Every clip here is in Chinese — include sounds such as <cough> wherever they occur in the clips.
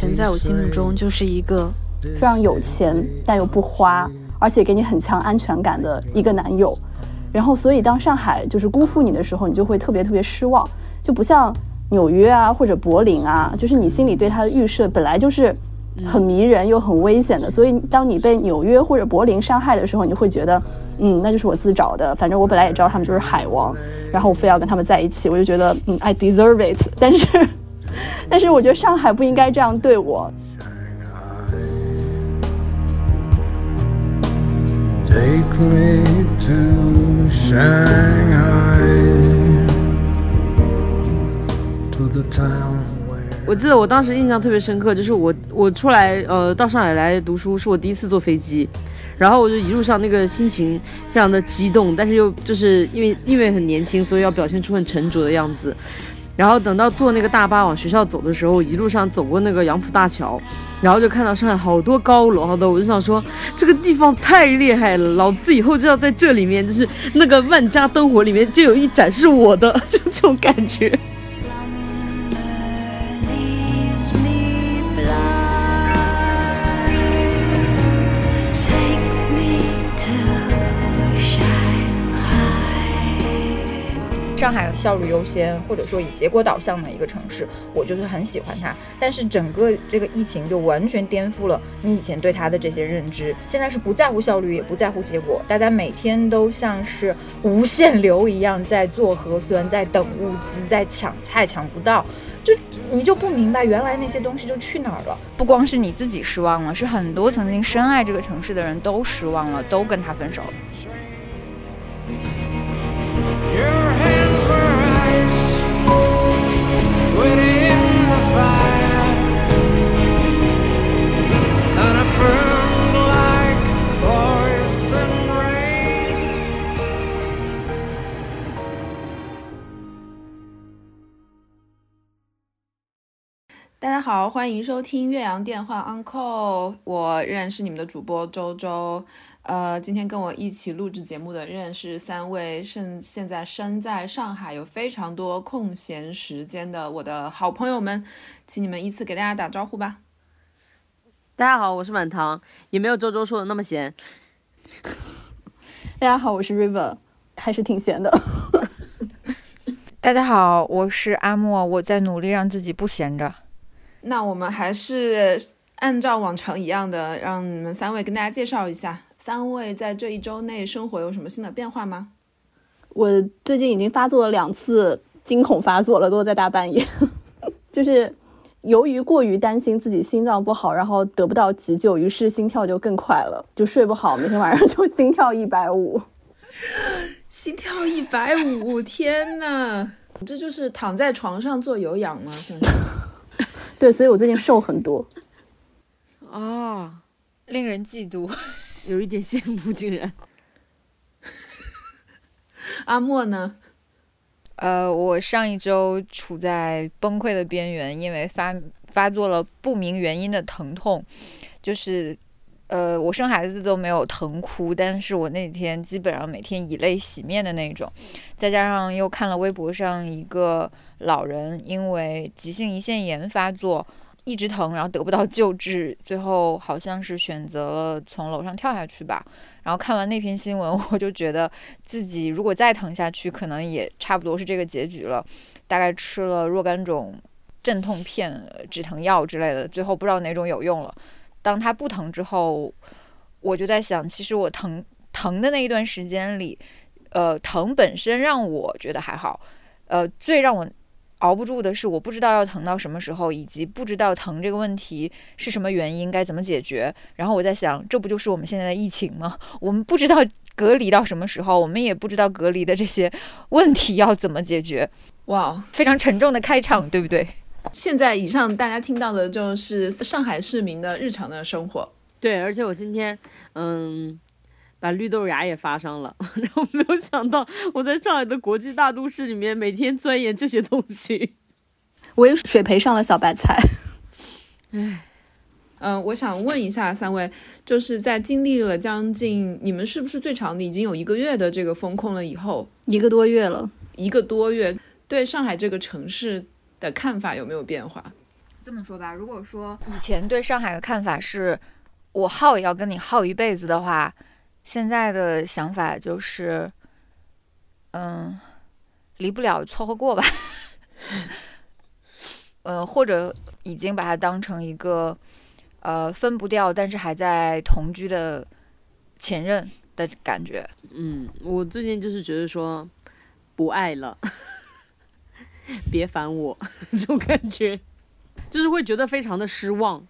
上海以前在我心目中就是一个非常有钱但又不花，而且给你很强安全感的一个男友。然后，所以当上海就是辜负你的时候，你就会特别特别失望，就不像纽约啊或者柏林啊，就是你心里对他的预设本来就是很迷人又很危险的。所以，当你被纽约或者柏林伤害的时候，你会觉得，嗯，那就是我自找的。反正我本来也知道他们就是海王，然后我非要跟他们在一起，我就觉得，嗯，I deserve it。但是，<laughs> 但是我觉得上海不应该这样对我。Take me to Shanghai to the town. 我记得我当时印象特别深刻，就是我我出来呃到上海来读书，是我第一次坐飞机，然后我就一路上那个心情非常的激动，但是又就是因为因为很年轻，所以要表现出很沉着的样子。然后等到坐那个大巴往学校走的时候，一路上走过那个杨浦大桥，然后就看到上海好多高楼，好多，我就想说这个地方太厉害了，老子以后就要在这里面，就是那个万家灯火里面就有一盏是我的，<laughs> 就这种感觉。上海效率优先，或者说以结果导向的一个城市，我就是很喜欢它。但是整个这个疫情就完全颠覆了你以前对它的这些认知。现在是不在乎效率，也不在乎结果，大家每天都像是无限流一样在做核酸，在等物资，在抢菜抢不到，就你就不明白原来那些东西就去哪儿了。不光是你自己失望了，是很多曾经深爱这个城市的人都失望了，都跟他分手了。大家好，欢迎收听岳阳电话 Uncle，我仍然是你们的主播周周。呃，今天跟我一起录制节目的仍然是三位现现在身在上海有非常多空闲时间的我的好朋友们，请你们依次给大家打招呼吧。大家好，我是满堂，也没有周周说的那么闲。<laughs> 大家好，我是 River，还是挺闲的。<laughs> 大家好，我是阿莫，我在努力让自己不闲着。那我们还是按照往常一样的，让你们三位跟大家介绍一下，三位在这一周内生活有什么新的变化吗？我最近已经发作了两次惊恐发作了，都在大半夜。<laughs> 就是由于过于担心自己心脏不好，然后得不到急救，于是心跳就更快了，就睡不好，每天晚上就心跳一百五，心跳一百五，天呐，这就是躺在床上做有氧吗？现在？<laughs> 对，所以我最近瘦很多，啊，令人嫉妒，<laughs> 有一点羡慕，竟然。<laughs> 阿莫呢？呃，我上一周处在崩溃的边缘，因为发发作了不明原因的疼痛，就是，呃，我生孩子都没有疼哭，但是我那天基本上每天以泪洗面的那种，再加上又看了微博上一个。老人因为急性胰腺炎发作，一直疼，然后得不到救治，最后好像是选择了从楼上跳下去吧。然后看完那篇新闻，<laughs> 我就觉得自己如果再疼下去，可能也差不多是这个结局了。大概吃了若干种镇痛片、止疼药之类的，最后不知道哪种有用了。当它不疼之后，我就在想，其实我疼疼的那一段时间里，呃，疼本身让我觉得还好，呃，最让我。熬不住的是，我不知道要疼到什么时候，以及不知道疼这个问题是什么原因，该怎么解决。然后我在想，这不就是我们现在的疫情吗？<laughs> 我们不知道隔离到什么时候，我们也不知道隔离的这些问题要怎么解决。哇，非常沉重的开场，对不对？现在以上大家听到的就是上海市民的日常的生活。对，而且我今天，嗯。把绿豆芽也发上了，<laughs> 然后没有想到我在上海的国际大都市里面每天钻研这些东西，我也水培上了小白菜。<laughs> 唉，嗯，我想问一下三位，就是在经历了将近你们是不是最长的已经有一个月的这个风控了以后，一个多月了，一个多月，对上海这个城市的看法有没有变化？这么说吧，如果说以前对上海的看法是，我耗也要跟你耗一辈子的话，现在的想法就是，嗯，离不了凑合过吧。<laughs> 呃，或者已经把它当成一个呃分不掉，但是还在同居的前任的感觉。嗯，我最近就是觉得说不爱了，<laughs> 别烦我 <laughs> 这种感觉。就是会觉得非常的失望。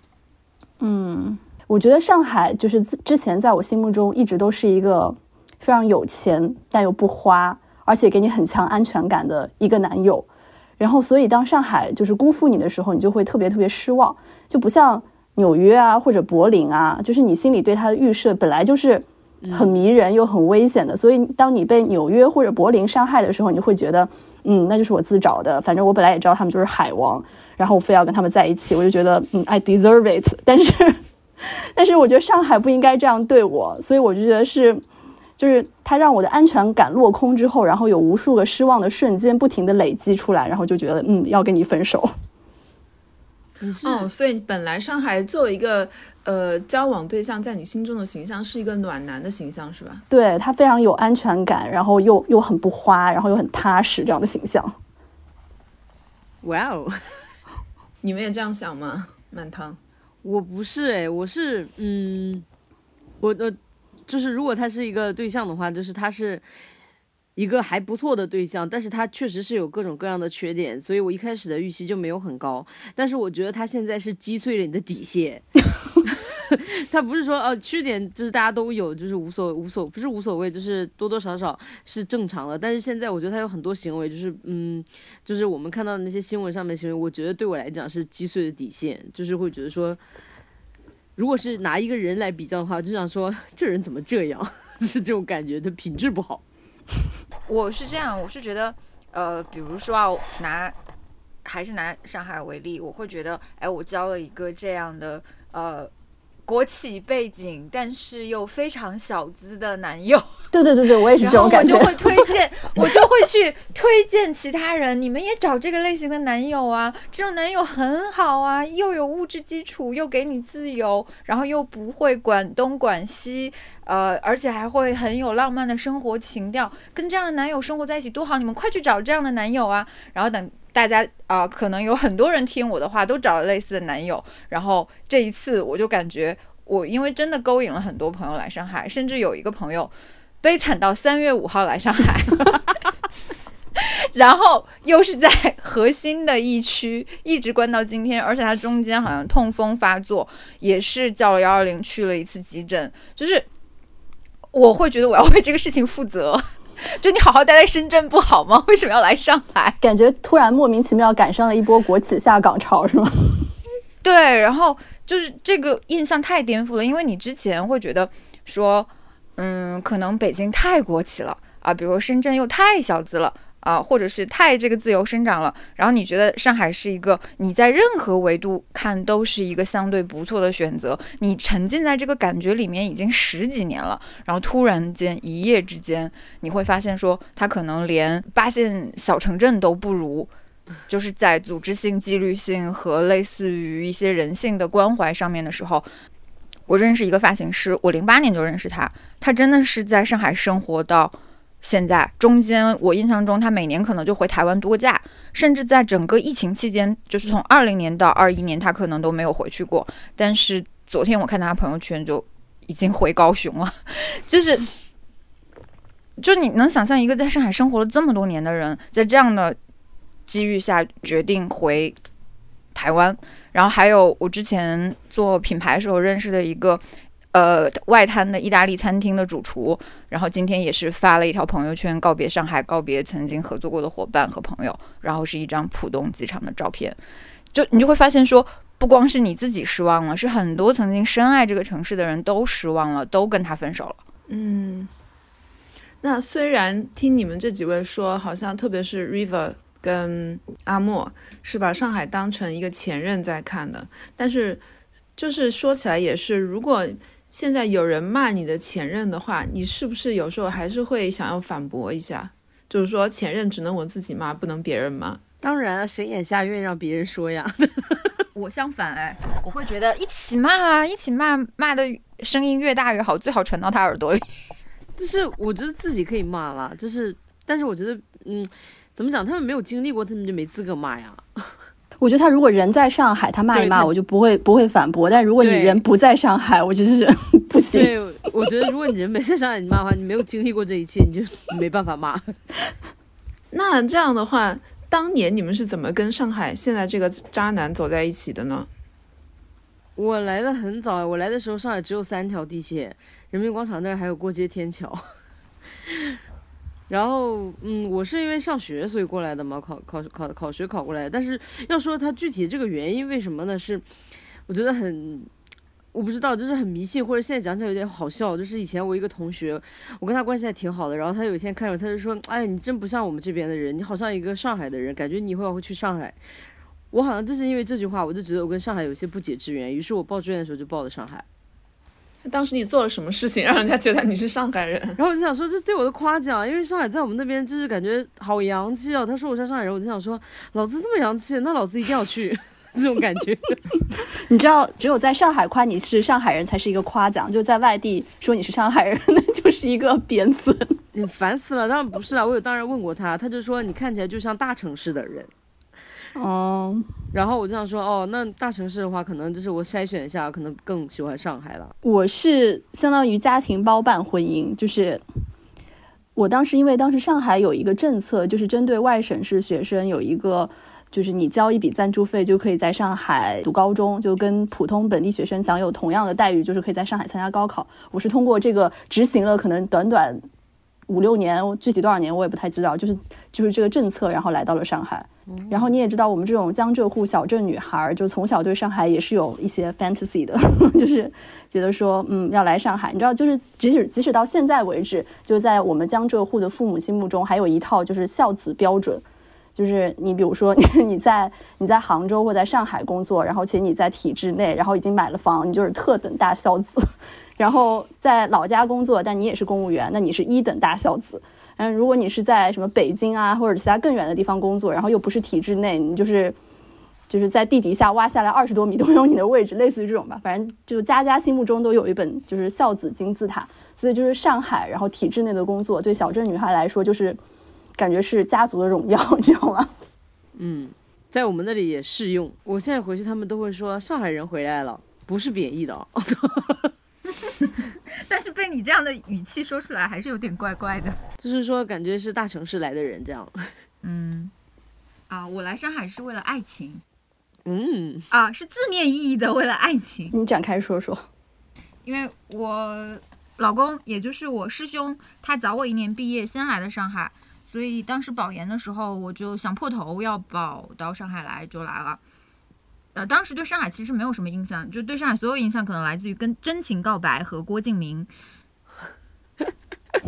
嗯，我觉得上海就是之前在我心目中一直都是一个非常有钱但又不花，而且给你很强安全感的一个男友。然后，所以当上海就是辜负你的时候，你就会特别特别失望。就不像纽约啊或者柏林啊，就是你心里对他的预设本来就是很迷人又很危险的。所以当你被纽约或者柏林伤害的时候，你会觉得，嗯，那就是我自找的。反正我本来也知道他们就是海王。然后我非要跟他们在一起，我就觉得，嗯，I deserve it。<laughs> 但是，<laughs> 但是我觉得上海不应该这样对我，所以我就觉得是，就是他让我的安全感落空之后，然后有无数个失望的瞬间不停的累积出来，然后就觉得，嗯，要跟你分手。哦，所以本来上海作为一个呃交往对象，在你心中的形象是一个暖男的形象，是吧？对他非常有安全感，然后又又很不花，然后又很踏实这样的形象。哇哦！你们也这样想吗？满堂，我不是哎，我是嗯，我我就是如果他是一个对象的话，就是他是一个还不错的对象，但是他确实是有各种各样的缺点，所以我一开始的预期就没有很高。但是我觉得他现在是击碎了你的底线。<laughs> 他不是说呃缺点就是大家都有，就是无所无所不是无所谓，就是多多少少是正常的。但是现在我觉得他有很多行为，就是嗯，就是我们看到的那些新闻上面行为，我觉得对我来讲是击碎的底线，就是会觉得说，如果是拿一个人来比较的话，就想说这人怎么这样，<laughs> 是这种感觉，他品质不好。我是这样，我是觉得呃，比如说啊，拿还是拿上海为例，我会觉得哎，我交了一个这样的呃。国企背景，但是又非常小资的男友。<laughs> 对对对对，我也是这种感觉。我就会推荐，我就会去推荐其他人，你们也找这个类型的男友啊。这种男友很好啊，又有物质基础，又给你自由，然后又不会管东管西，呃，而且还会很有浪漫的生活情调。跟这样的男友生活在一起多好，你们快去找这样的男友啊。然后等。大家啊，可能有很多人听我的话，都找了类似的男友。然后这一次，我就感觉我因为真的勾引了很多朋友来上海，甚至有一个朋友悲惨到三月五号来上海，<laughs> 然后又是在核心的疫区一直关到今天，而且他中间好像痛风发作，也是叫了幺二零去了一次急诊。就是我会觉得我要为这个事情负责。<laughs> 就你好好待在深圳不好吗？<laughs> 为什么要来上海？感觉突然莫名其妙赶上了一波国企下岗潮，是吗？<laughs> 对，然后就是这个印象太颠覆了，因为你之前会觉得说，嗯，可能北京太国企了啊，比如深圳又太小资了。啊，或者是太这个自由生长了，然后你觉得上海是一个你在任何维度看都是一个相对不错的选择，你沉浸在这个感觉里面已经十几年了，然后突然间一夜之间你会发现说它可能连八线小城镇都不如，就是在组织性、纪律性和类似于一些人性的关怀上面的时候，我认识一个发型师，我零八年就认识他，他真的是在上海生活到。现在中间，我印象中他每年可能就回台湾度假，甚至在整个疫情期间，就是从二零年到二一年，他可能都没有回去过。但是昨天我看他朋友圈，就已经回高雄了，<laughs> 就是，就你能想象一个在上海生活了这么多年的人，在这样的机遇下决定回台湾。然后还有我之前做品牌时候认识的一个。呃，外滩的意大利餐厅的主厨，然后今天也是发了一条朋友圈，告别上海，告别曾经合作过的伙伴和朋友，然后是一张浦东机场的照片，就你就会发现说，不光是你自己失望了，是很多曾经深爱这个城市的人都失望了，都跟他分手了。嗯，那虽然听你们这几位说，好像特别是 River 跟阿莫是把上海当成一个前任在看的，但是就是说起来也是，如果现在有人骂你的前任的话，你是不是有时候还是会想要反驳一下？就是说前任只能我自己骂，不能别人骂。当然，谁眼瞎愿意让别人说呀？<laughs> 我相反哎，我会觉得一起骂啊，一起骂，骂的声音越大越好，最好传到他耳朵里。<laughs> 就是我觉得自己可以骂了，就是，但是我觉得，嗯，怎么讲？他们没有经历过，他们就没资格骂呀。我觉得他如果人在上海，他骂一骂，我就不会不会反驳。但如果你人不在上海，我就是 <laughs> 不行。对，我觉得如果你人没在上海，你骂的话，你没有经历过这一切，你就没办法骂。<laughs> 那这样的话，当年你们是怎么跟上海现在这个渣男走在一起的呢？我来的很早，我来的时候上海只有三条地铁。人民广场那儿还有过街天桥，然后嗯，我是因为上学所以过来的嘛，考考考考学考过来。但是要说他具体这个原因为什么呢？是我觉得很我不知道，就是很迷信，或者现在讲起来有点好笑。就是以前我一个同学，我跟他关系还挺好的，然后他有一天看着，他就说：“哎，你真不像我们这边的人，你好像一个上海的人，感觉你以后会去上海。”我好像就是因为这句话，我就觉得我跟上海有些不解之缘，于是我报志愿的时候就报了上海。当时你做了什么事情，<laughs> 让人家觉得你是上海人？<laughs> 然后我就想说，这对我的夸奖，因为上海在我们那边就是感觉好洋气哦。他说我是上海人，我就想说，老子这么洋气，那老子一定要去，<laughs> 这种感觉。你知道，只有在上海夸你是上海人才是一个夸奖，就在外地说你是上海人，那就是一个贬损。你烦死了！当然不是啊，我有当然问过他，他就说你看起来就像大城市的人。哦，然后我就想说，哦，那大城市的话，可能就是我筛选一下，可能更喜欢上海了。我是相当于家庭包办婚姻，就是我当时因为当时上海有一个政策，就是针对外省市学生有一个，就是你交一笔赞助费就可以在上海读高中，就跟普通本地学生享有同样的待遇，就是可以在上海参加高考。我是通过这个执行了，可能短短五六年，具体多少年我也不太知道，就是就是这个政策，然后来到了上海。然后你也知道，我们这种江浙沪小镇女孩，就从小对上海也是有一些 fantasy 的，<laughs> 就是觉得说，嗯，要来上海。你知道，就是即使即使到现在为止，就在我们江浙沪的父母心目中，还有一套就是孝子标准，就是你比如说 <laughs> 你在你在杭州或在上海工作，然后且你在体制内，然后已经买了房，你就是特等大孝子；然后在老家工作，但你也是公务员，那你是一等大孝子。嗯，如果你是在什么北京啊，或者其他更远的地方工作，然后又不是体制内，你就是就是在地底下挖下来二十多米都有你的位置，类似于这种吧。反正就家家心目中都有一本就是孝子金字塔，所以就是上海，然后体制内的工作对小镇女孩来说就是感觉是家族的荣耀，<laughs> 你知道吗？嗯，在我们那里也适用。我现在回去，他们都会说上海人回来了，不是贬义的。<laughs> 但是被你这样的语气说出来，还是有点怪怪的。就是说，感觉是大城市来的人这样。嗯，啊，我来上海是为了爱情。嗯，啊，是字面意义的为了爱情。你展开说说。因为我老公，也就是我师兄，他早我一年毕业，先来的上海，所以当时保研的时候，我就想破头要保到上海来，就来了。呃，当时对上海其实没有什么印象，就对上海所有印象可能来自于跟真情告白和郭敬明。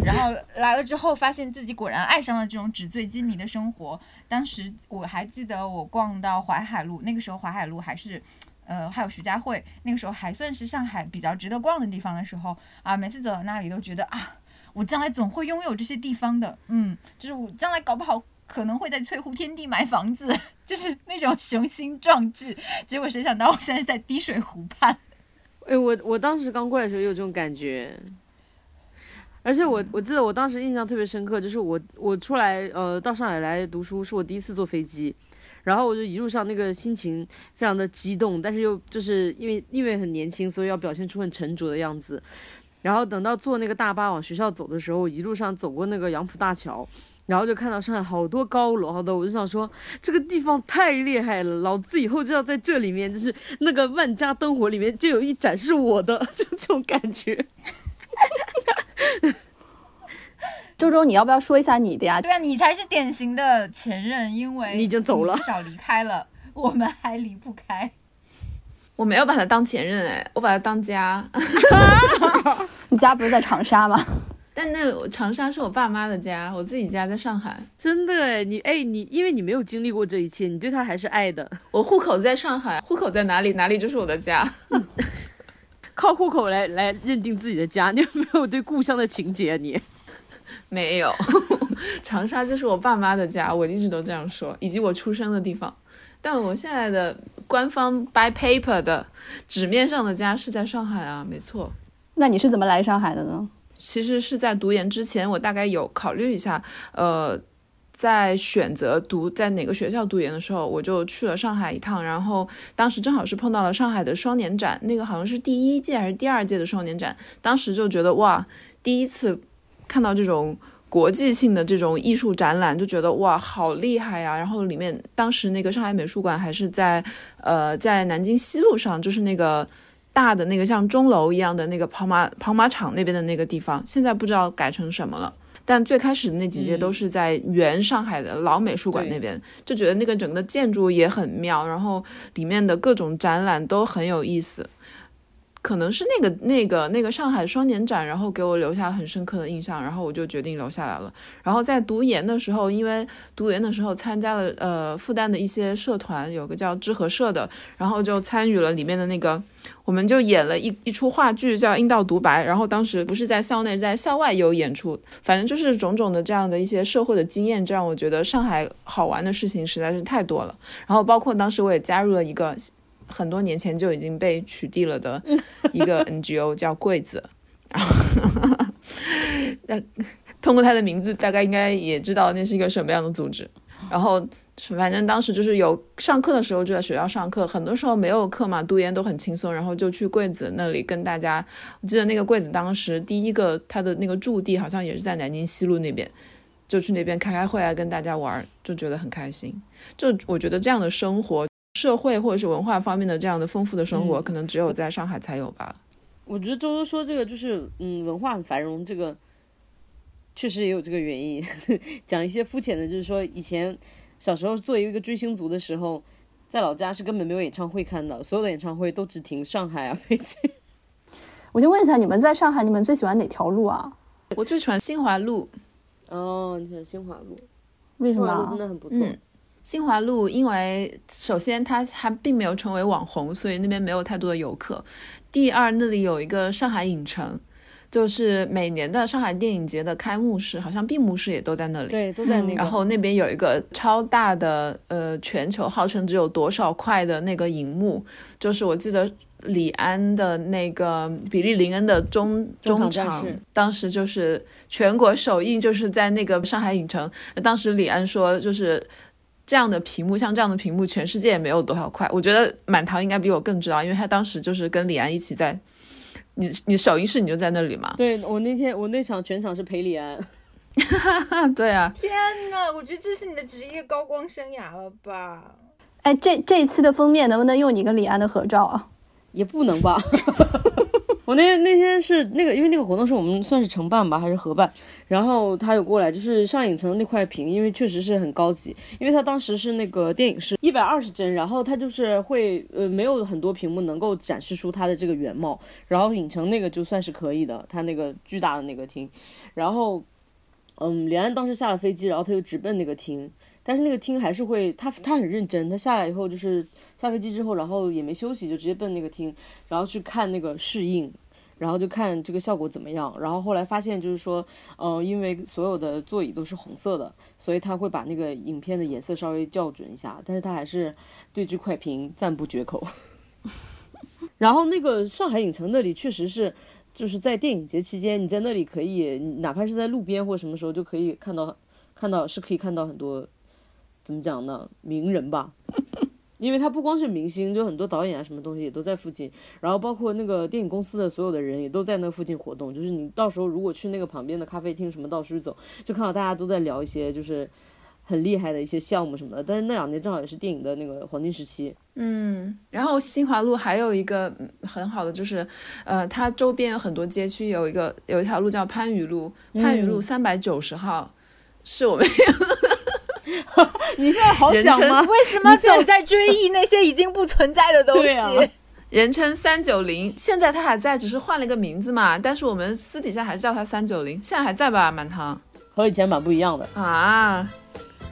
然后来了之后，发现自己果然爱上了这种纸醉金迷的生活。当时我还记得我逛到淮海路，那个时候淮海路还是，呃，还有徐家汇，那个时候还算是上海比较值得逛的地方的时候啊，每次走到那里都觉得啊，我将来总会拥有这些地方的，嗯，就是我将来搞不好。可能会在翠湖天地买房子，<laughs> 就是那种雄心壮志。结果谁想到我现在在滴水湖畔。哎，我我当时刚过来的时候也有这种感觉，而且我我记得我当时印象特别深刻，就是我我出来呃到上海来读书是我第一次坐飞机，然后我就一路上那个心情非常的激动，但是又就是因为因为很年轻，所以要表现出很沉着的样子。然后等到坐那个大巴往学校走的时候，一路上走过那个杨浦大桥。然后就看到上海好多高楼，好多，我就想说这个地方太厉害了，老子以后就要在这里面，就是那个万家灯火里面就有一盏是我的，就这种感觉。周周，你要不要说一下你的呀？对啊，你才是典型的前任，因为你已经走了，至少离开了，我们还离不开。我没有把他当前任，哎，我把他当家。<laughs> <laughs> 你家不是在长沙吗？但那长沙是我爸妈的家，我自己家在上海。真的哎，你哎你，因为你没有经历过这一切，你对他还是爱的。<laughs> 我户口在上海，户口在哪里，哪里就是我的家。<laughs> 靠户口来 <laughs> 来认定自己的家，你有没有对故乡的情结？你没有，长沙就是我爸妈的家，我一直都这样说，以及我出生的地方。但我现在的官方 by paper 的纸面上的家是在上海啊，没错。那你是怎么来上海的呢？其实是在读研之前，我大概有考虑一下，呃，在选择读在哪个学校读研的时候，我就去了上海一趟。然后当时正好是碰到了上海的双年展，那个好像是第一届还是第二届的双年展，当时就觉得哇，第一次看到这种国际性的这种艺术展览，就觉得哇，好厉害呀！然后里面当时那个上海美术馆还是在呃在南京西路上，就是那个。大的那个像钟楼一样的那个跑马跑马场那边的那个地方，现在不知道改成什么了。但最开始的那几届都是在原上海的老美术馆那边，就觉得那个整个建筑也很妙，然后里面的各种展览都很有意思。可能是那个那个那个上海双年展，然后给我留下了很深刻的印象，然后我就决定留下来了。然后在读研的时候，因为读研的时候参加了呃复旦的一些社团，有个叫知和社的，然后就参与了里面的那个，我们就演了一一出话剧叫《阴道独白》，然后当时不是在校内，在校外有演出，反正就是种种的这样的一些社会的经验，这让我觉得上海好玩的事情实在是太多了。然后包括当时我也加入了一个。很多年前就已经被取缔了的 <laughs> 一个 NGO 叫柜子，然后那通过他的名字，大概应该也知道那是一个什么样的组织。然后反正当时就是有上课的时候就在学校上课，很多时候没有课嘛，读研都很轻松，然后就去柜子那里跟大家。我记得那个柜子当时第一个他的那个驻地好像也是在南京西路那边，就去那边开开会啊，跟大家玩，就觉得很开心。就我觉得这样的生活。社会或者是文化方面的这样的丰富的生活，可能只有在上海才有吧。我觉得周周说这个就是，嗯，文化很繁荣，这个确实也有这个原因。<laughs> 讲一些肤浅的，就是说以前小时候作为一个追星族的时候，在老家是根本没有演唱会看的，所有的演唱会都只停上海啊、北京。我就问一下，你们在上海，你们最喜欢哪条路啊？我最喜欢新华路。哦，你喜欢新华路？为什么？新华路真的很不错。新华路，因为首先它还并没有成为网红，所以那边没有太多的游客。第二，那里有一个上海影城，就是每年的上海电影节的开幕式，好像闭幕式也都在那里。对，都在那。然后那边有一个超大的，呃，全球号称只有多少块的那个荧幕，就是我记得李安的那个比利林恩的中中场，当时就是全国首映，就是在那个上海影城。当时李安说，就是。这样的屏幕，像这样的屏幕，全世界也没有多少块。我觉得满堂应该比我更知道，因为他当时就是跟李安一起在，你你首映式你就在那里嘛。对我那天我那场全场是陪李安。<laughs> 对啊。天呐，我觉得这是你的职业高光生涯了吧？哎，这这一次的封面能不能用你跟李安的合照啊？也不能吧。<laughs> 我那天那天是那个，因为那个活动是我们算是承办吧，还是合办？然后他有过来，就是上影城那块屏，因为确实是很高级，因为他当时是那个电影是一百二十帧，然后他就是会呃没有很多屏幕能够展示出它的这个原貌，然后影城那个就算是可以的，他那个巨大的那个厅，然后嗯，连安当时下了飞机，然后他就直奔那个厅，但是那个厅还是会他他很认真，他下来以后就是下飞机之后，然后也没休息，就直接奔那个厅，然后去看那个试映。然后就看这个效果怎么样，然后后来发现就是说，呃，因为所有的座椅都是红色的，所以他会把那个影片的颜色稍微校准一下，但是他还是对这块屏赞不绝口。<laughs> 然后那个上海影城那里确实是，就是在电影节期间，你在那里可以，哪怕是在路边或什么时候就可以看到，看到是可以看到很多，怎么讲呢，名人吧。<laughs> 因为他不光是明星，就很多导演啊，什么东西也都在附近，然后包括那个电影公司的所有的人也都在那附近活动。就是你到时候如果去那个旁边的咖啡厅什么到处走，就看到大家都在聊一些就是很厉害的一些项目什么的。但是那两年正好也是电影的那个黄金时期。嗯，然后新华路还有一个很好的就是，呃，它周边有很多街区，有一个有一条路叫番禺路，番禺路三百九十号，是我们。<laughs> <laughs> 你现在好讲吗？为什么总在追忆那些已经不存在的东西？人称三九零，现在他还在，只是换了一个名字嘛。但是我们私底下还是叫他三九零，现在还在吧？满堂和以前蛮不一样的啊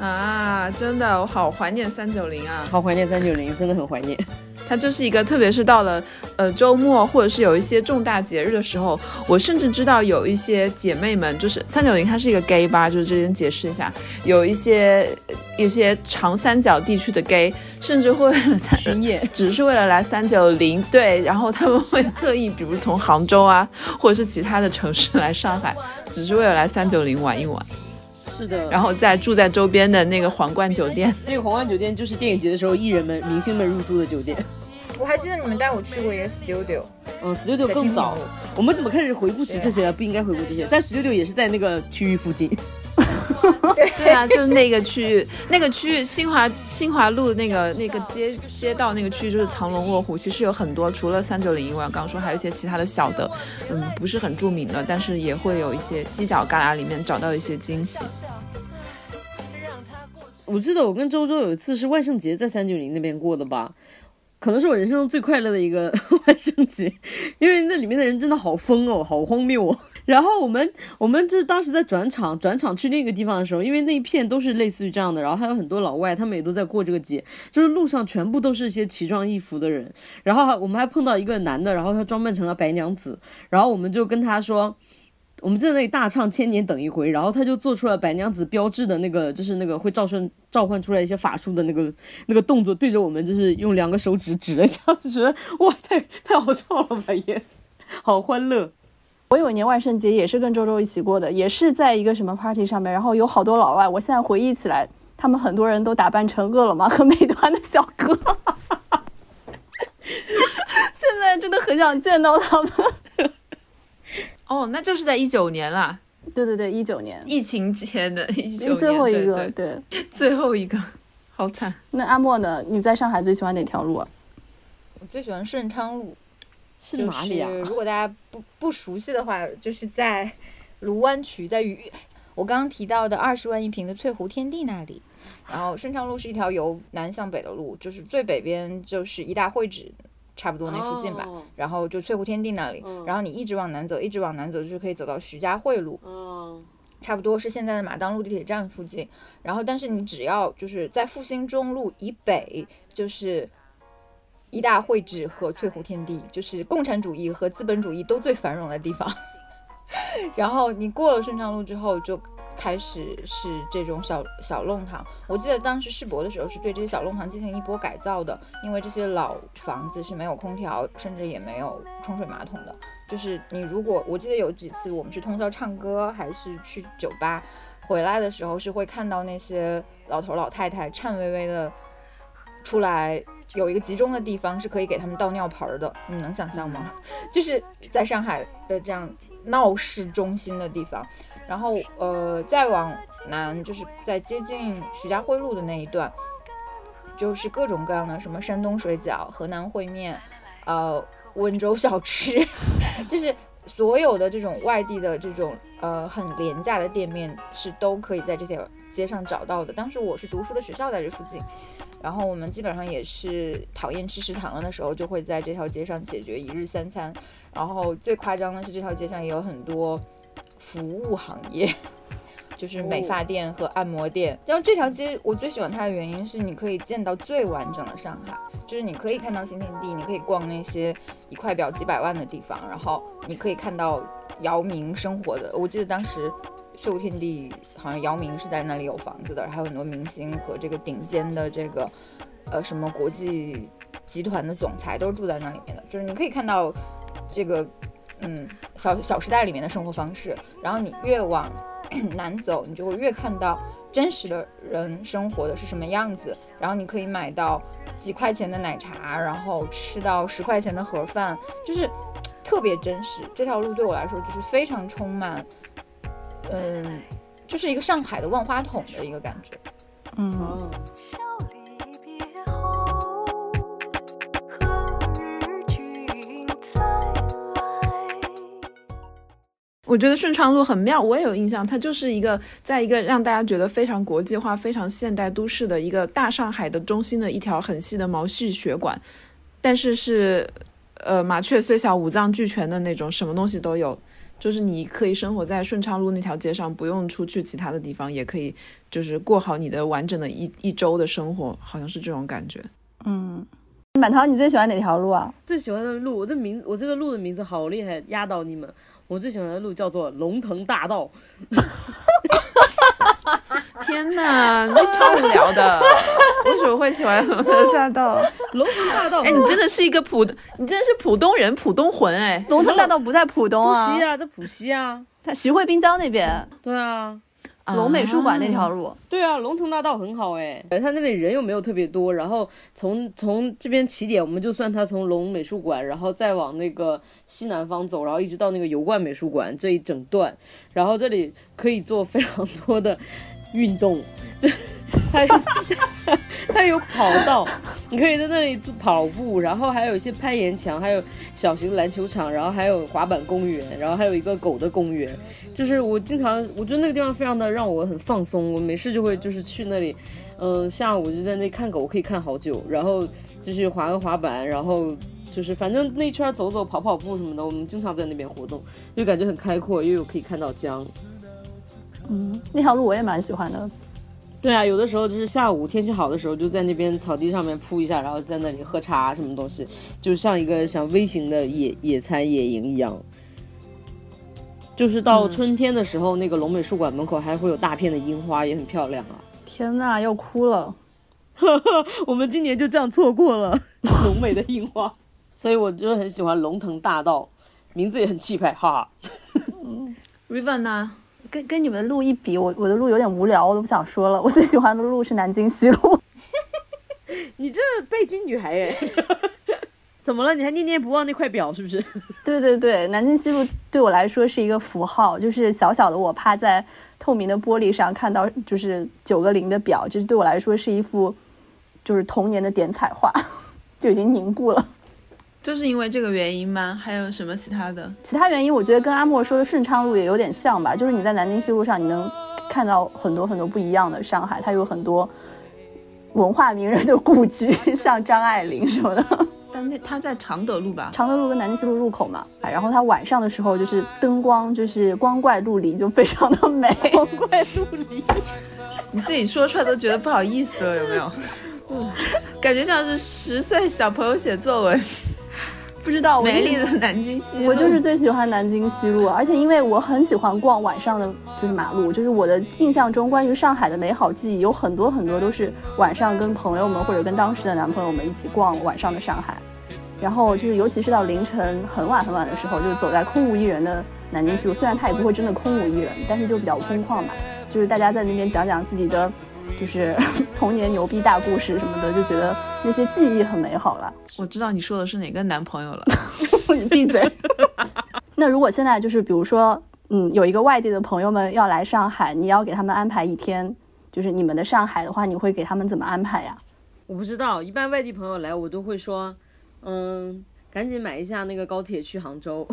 啊！真的，我好怀念三九零啊，好怀念三九零，真的很怀念。它就是一个，特别是到了呃周末或者是有一些重大节日的时候，我甚至知道有一些姐妹们，就是三九零它是一个 gay 吧，就是这边解释一下，有一些一些长三角地区的 gay，甚至会为了巡演，只是为了来三九零，对，然后他们会特意，比如从杭州啊，或者是其他的城市来上海，只是为了来三九零玩一玩。是的，然后再住在周边的那个皇冠酒店。那个皇冠酒店就是电影节的时候艺人们、明星们入住的酒店。我还记得你们带我去过一个 studio，嗯，studio 更早。我们怎么开始回顾起这些了？不应该回顾这些，但 studio 也是在那个区域附近。对啊，就是那个区域，那个区域新华新华路那个那个街街道那个区域就是藏龙卧虎，其实有很多，除了三九零以外，刚刚说还有一些其他的小的，嗯，不是很著名的，但是也会有一些犄角旮旯里面找到一些惊喜。我记得我跟周周有一次是万圣节在三九零那边过的吧，可能是我人生中最快乐的一个 <laughs> 万圣节，因为那里面的人真的好疯哦，好荒谬哦。然后我们我们就是当时在转场转场去另一个地方的时候，因为那一片都是类似于这样的，然后还有很多老外，他们也都在过这个节，就是路上全部都是一些奇装异服的人。然后我们还碰到一个男的，然后他装扮成了白娘子，然后我们就跟他说。我们在那里大唱《千年等一回》，然后他就做出了白娘子标志的那个，就是那个会召唤召唤出来一些法术的那个那个动作，对着我们就是用两个手指指了一下，<laughs> 就觉得哇，太太好笑了吧也，好欢乐。我有一年万圣节也是跟周周一起过的，也是在一个什么 party 上面，然后有好多老外，我现在回忆起来，他们很多人都打扮成饿了么 <laughs> 和美团的小哥，现在真的很想见到他们。<laughs> 哦，那就是在一九年啦。对对对，一九年疫情前的一九年，最后一个，对，最后一个，好惨。那阿莫呢？你在上海最喜欢哪条路啊？我最喜欢顺昌路，是哪里啊？如果大家不不熟悉的话，就是在卢湾区，在于我刚刚提到的二十万一平的翠湖天地那里。然后顺昌路是一条由南向北的路，就是最北边就是一大会址。差不多那附近吧，然后就翠湖天地那里，然后你一直往南走，一直往南走，就是可以走到徐家汇路，差不多是现在的马当路地铁站附近。然后，但是你只要就是在复兴中路以北，就是一大会址和翠湖天地，就是共产主义和资本主义都最繁荣的地方。<laughs> 然后你过了顺昌路之后，就。开始是这种小小弄堂，我记得当时世博的时候是对这些小弄堂进行一波改造的，因为这些老房子是没有空调，甚至也没有冲水马桶的。就是你如果我记得有几次我们去通宵唱歌，还是去酒吧，回来的时候是会看到那些老头老太太颤巍巍的出来，有一个集中的地方是可以给他们倒尿盆的，你能想象吗？<laughs> 就是在上海的这样闹市中心的地方。然后，呃，再往南，就是在接近徐家汇路的那一段，就是各种各样的什么山东水饺、河南烩面，呃，温州小吃，<laughs> 就是所有的这种外地的这种呃很廉价的店面是都可以在这条街上找到的。当时我是读书的学校在这附近，然后我们基本上也是讨厌吃食堂了的时候，就会在这条街上解决一日三餐。然后最夸张的是，这条街上也有很多。服务行业就是美发店和按摩店。然后这条街我最喜欢它的原因是，你可以见到最完整的上海，就是你可以看到新天地，你可以逛那些一块表几百万的地方，然后你可以看到姚明生活的。我记得当时秀天地好像姚明是在那里有房子的，还有很多明星和这个顶尖的这个呃什么国际集团的总裁都是住在那里面的。就是你可以看到这个。嗯，小小时代里面的生活方式，然后你越往 <clears throat> 南走，你就会越看到真实的人生活的是什么样子。然后你可以买到几块钱的奶茶，然后吃到十块钱的盒饭，就是特别真实。这条路对我来说就是非常充满，嗯，就是一个上海的万花筒的一个感觉。嗯。我觉得顺昌路很妙，我也有印象，它就是一个在一个让大家觉得非常国际化、非常现代都市的一个大上海的中心的一条很细的毛细血管，但是是，呃，麻雀虽小五脏俱全的那种，什么东西都有，就是你可以生活在顺昌路那条街上，不用出去其他的地方，也可以就是过好你的完整的一一周的生活，好像是这种感觉，嗯。满堂，你最喜欢哪条路啊？最喜欢的路，我的名，我这个路的名字好厉害，压倒你们。我最喜欢的路叫做龙腾大道。<laughs> <laughs> 天哪，那超无聊的！为什么会喜欢龙腾大道？龙腾大道，哎，你真的是一个浦，你真的是浦东人，浦东魂哎！龙腾大道不在浦东啊，浦西啊，在浦西啊，在徐汇滨江那边。对啊。龙美术馆那条路，对啊，龙腾大道很好哎，它那里人又没有特别多，然后从从这边起点，我们就算它从龙美术馆，然后再往那个西南方走，然后一直到那个油罐美术馆这一整段，然后这里可以做非常多的运动，就它它有跑道，你可以在那里做跑步，然后还有一些攀岩墙，还有小型篮球场，然后还有滑板公园，然后还有一个狗的公园。就是我经常，我觉得那个地方非常的让我很放松。我没事就会就是去那里，嗯，下午就在那看狗，可以看好久。然后就是滑个滑板，然后就是反正那圈走走、跑跑步什么的，我们经常在那边活动，就感觉很开阔，又有可以看到江。嗯，那条路我也蛮喜欢的。对啊，有的时候就是下午天气好的时候，就在那边草地上面铺一下，然后在那里喝茶什么东西，就像一个像微型的野野餐野营一样。就是到春天的时候，那个龙美术馆门口还会有大片的樱花，也很漂亮啊！天呐，要哭了！<laughs> 我们今年就这样错过了 <laughs> 龙美的樱花，所以我就很喜欢龙腾大道，名字也很气派，哈哈。Riven 呢？跟跟你们的路一比，我我的路有点无聊，我都不想说了。我最喜欢的路是南京西路。<laughs> 你这背经女孩哎！怎么了？你还念念不忘那块表是不是？<laughs> 对对对，南京西路对我来说是一个符号，就是小小的我趴在透明的玻璃上看到就是九个零的表，就是对我来说是一幅就是童年的点彩画，<laughs> 就已经凝固了。就是因为这个原因吗？还有什么其他的？其他原因我觉得跟阿莫说的顺昌路也有点像吧，就是你在南京西路上你能看到很多很多不一样的上海，它有很多文化名人的故居，<laughs> 像张爱玲什么的。但那它在常德路吧？常德路跟南京西路入口嘛，然后它晚上的时候就是灯光就是光怪陆离，就非常的美。光怪陆离，<laughs> 你自己说出来都觉得不好意思了，有没有？<laughs> 感觉像是十岁小朋友写作文。不知道美丽的 <laughs> 南京西路，我就是最喜欢南京西路，而且因为我很喜欢逛晚上的就是马路，就是我的印象中关于上海的美好记忆有很多很多都是晚上跟朋友们或者跟当时的男朋友们一起逛晚上的上海，然后就是尤其是到凌晨很晚很晚的时候，就走在空无一人的南京西路，虽然它也不会真的空无一人，但是就比较空旷嘛，就是大家在那边讲讲自己的。就是 <laughs> 童年牛逼大故事什么的，就觉得那些记忆很美好了。<laughs> 我知道你说的是哪个男朋友了，<laughs> 你闭嘴。那如果现在就是比如说，嗯，有一个外地的朋友们要来上海，你要给他们安排一天，就是你们的上海的话，你会给他们怎么安排呀？我不知道，一般外地朋友来，我都会说，嗯。赶紧买一下那个高铁去杭州。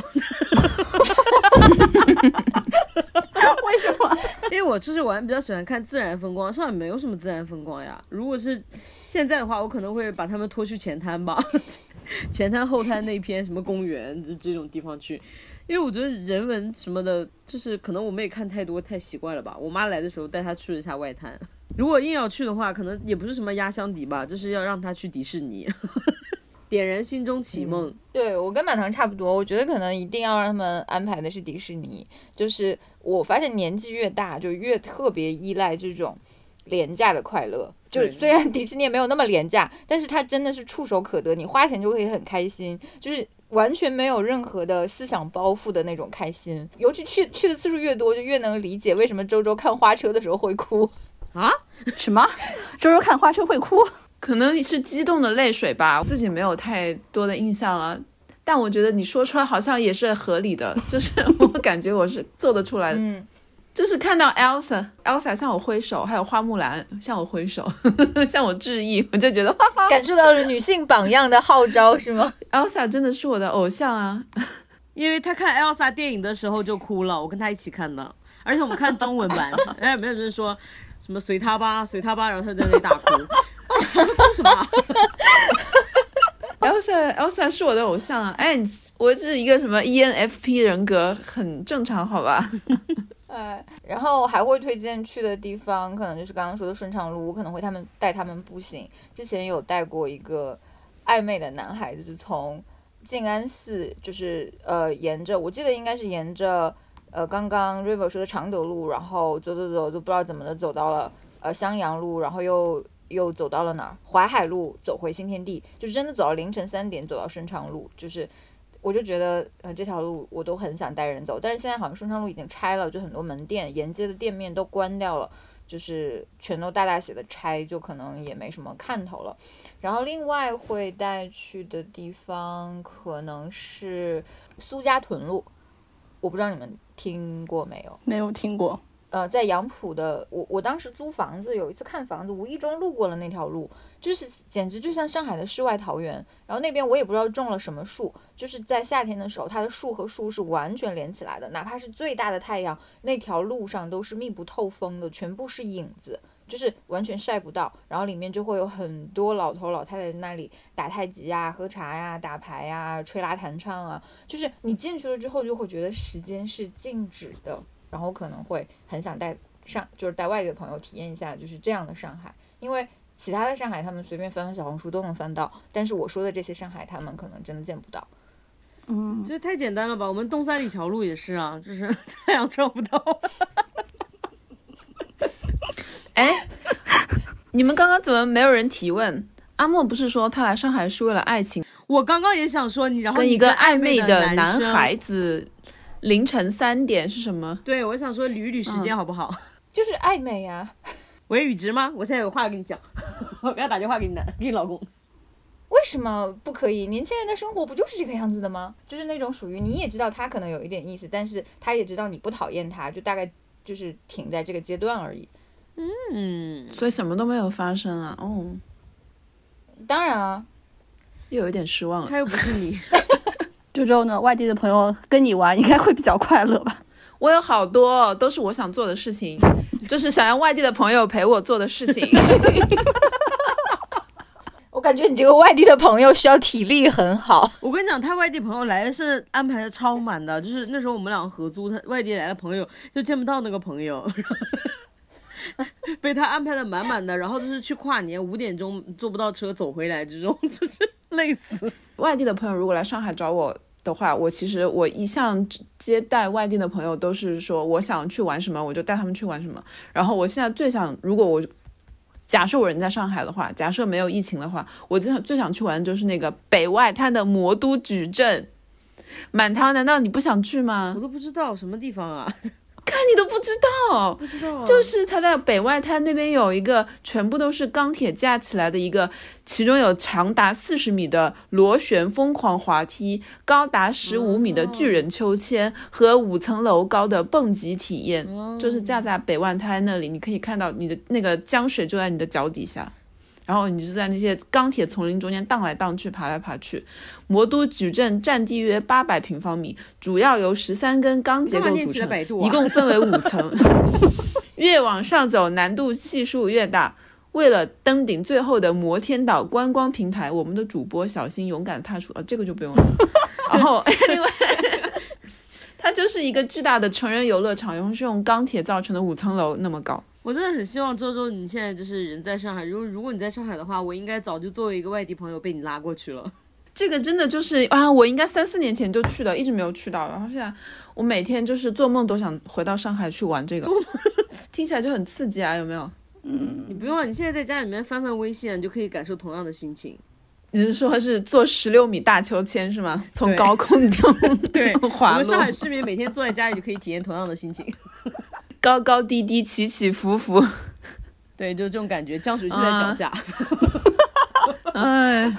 我出去玩比较喜欢看自然风光，上海没有什么自然风光呀。如果是现在的话，我可能会把他们拖去前滩吧，<laughs> 前滩后滩那片什么公园这这种地方去，因为我觉得人文什么的，就是可能我们也看太多太习惯了吧。我妈来的时候带她去了一下外滩，如果硬要去的话，可能也不是什么压箱底吧，就是要让她去迪士尼。点燃心中奇梦。对我跟满堂差不多，我觉得可能一定要让他们安排的是迪士尼。就是我发现年纪越大，就越特别依赖这种廉价的快乐。就虽然迪士尼也没有那么廉价，但是它真的是触手可得，你花钱就可以很开心，就是完全没有任何的思想包袱的那种开心。尤其去去的次数越多，就越能理解为什么周周看花车的时候会哭啊？什么？周周看花车会哭？可能是激动的泪水吧，自己没有太多的印象了。但我觉得你说出来好像也是合理的，<laughs> 就是我感觉我是做得出来的。嗯，就是看到 Elsa，Elsa 向我挥手，还有花木兰向我挥手，<laughs> 向我致意，我就觉得 <laughs> 感受到了女性榜样的号召，是吗？Elsa 真的是我的偶像啊，因为他看 Elsa 电影的时候就哭了，我跟他一起看的，而且我们看中文版，哎，没有人说什么随他吧，随他吧，然后他在那里大哭。<laughs> 哭什么？<laughs> Elsa，Elsa 是我的偶像啊！哎，我是一个什么 ENFP 人格，很正常，好吧？<laughs> 哎，然后还会推荐去的地方，可能就是刚刚说的顺畅路，我可能会他们带他们步行。之前有带过一个暧昧的男孩子从静安寺，就是呃沿着，我记得应该是沿着呃刚刚 River 说的常德路，然后走走走，就不知道怎么的走到了呃襄阳路，然后又又走到了哪儿？淮海路走回新天地，就真的走到凌晨三点，走到顺昌路，就是我就觉得呃这条路我都很想带人走，但是现在好像顺昌路已经拆了，就很多门店沿街的店面都关掉了。就是全都大大写的拆，就可能也没什么看头了。然后另外会带去的地方可能是苏家屯路，我不知道你们听过没有？没有听过。呃，在杨浦的我，我当时租房子，有一次看房子，无意中路过了那条路，就是简直就像上海的世外桃源。然后那边我也不知道种了什么树，就是在夏天的时候，它的树和树是完全连起来的，哪怕是最大的太阳，那条路上都是密不透风的，全部是影子，就是完全晒不到。然后里面就会有很多老头老太太在那里打太极呀、喝茶呀、打牌呀、吹拉弹唱啊，就是你进去了之后，就会觉得时间是静止的。然后可能会很想带上，就是带外地的朋友体验一下，就是这样的上海。因为其他的上海，他们随便翻翻小红书都能翻到，但是我说的这些上海，他们可能真的见不到。嗯，这太简单了吧？我们东三里桥路也是啊，就是 <laughs> 太阳照不到。<laughs> 哎，你们刚刚怎么没有人提问？阿莫不是说他来上海是为了爱情？我刚刚也想说你，然后跟一个暧昧的男孩子。凌晨三点是什么？对，我想说捋一捋时间好不好？<laughs> 就是暧昧呀。喂，宇植吗？我现在有话要跟你讲，<laughs> 我给他打电话给你男，给你老公。为什么不可以？年轻人的生活不就是这个样子的吗？就是那种属于你也知道他可能有一点意思，但是他也知道你不讨厌他，就大概就是停在这个阶段而已。嗯，所以什么都没有发生啊。哦，当然啊，又有点失望了。他又不是你。<laughs> 周周呢？外地的朋友跟你玩应该会比较快乐吧？我有好多都是我想做的事情，<laughs> 就是想要外地的朋友陪我做的事情。<laughs> 我感觉你这个外地的朋友需要体力很好。我跟你讲，他外地朋友来的是安排的超满的，就是那时候我们两个合租，他外地来的朋友就见不到那个朋友，<laughs> 被他安排的满满的，然后就是去跨年五点钟坐不到车走回来，这种就是累死。外地的朋友如果来上海找我。的话，我其实我一向接待外地的朋友都是说，我想去玩什么，我就带他们去玩什么。然后我现在最想，如果我假设我人在上海的话，假设没有疫情的话，我最想最想去玩的就是那个北外滩的魔都矩阵。满堂，难道你不想去吗？我都不知道什么地方啊。看你都不知道，不知道，就是他在北外滩那边有一个全部都是钢铁架起来的一个，其中有长达四十米的螺旋疯狂滑梯，高达十五米的巨人秋千和五层楼高的蹦极体验，就是架在北外滩那里，你可以看到你的那个江水就在你的脚底下。然后你就在那些钢铁丛林中间荡来荡去、爬来爬去。魔都矩阵占地约八百平方米，主要由十三根钢结构组成，一共分为五层。<laughs> 越往上走，难度系数越大。为了登顶最后的摩天岛观光平台，我们的主播小心勇敢踏出。啊，这个就不用了。然后，另外，它就是一个巨大的成人游乐场，然后是用钢铁造成的五层楼那么高。我真的很希望周周你现在就是人在上海，如果如果你在上海的话，我应该早就作为一个外地朋友被你拉过去了。这个真的就是啊，我应该三四年前就去的，一直没有去到。然后现在我每天就是做梦都想回到上海去玩这个，<laughs> 听起来就很刺激啊，有没有？嗯，你不用，你现在在家里面翻翻微信，你就可以感受同样的心情。你是说是坐十六米大秋千是吗？从高空掉 <laughs> 对滑落。我们上海市民每天坐在家里就可以体验同样的心情。<laughs> 高高低低，起起伏伏，<laughs> 对，就这种感觉，江水就在脚下。哎，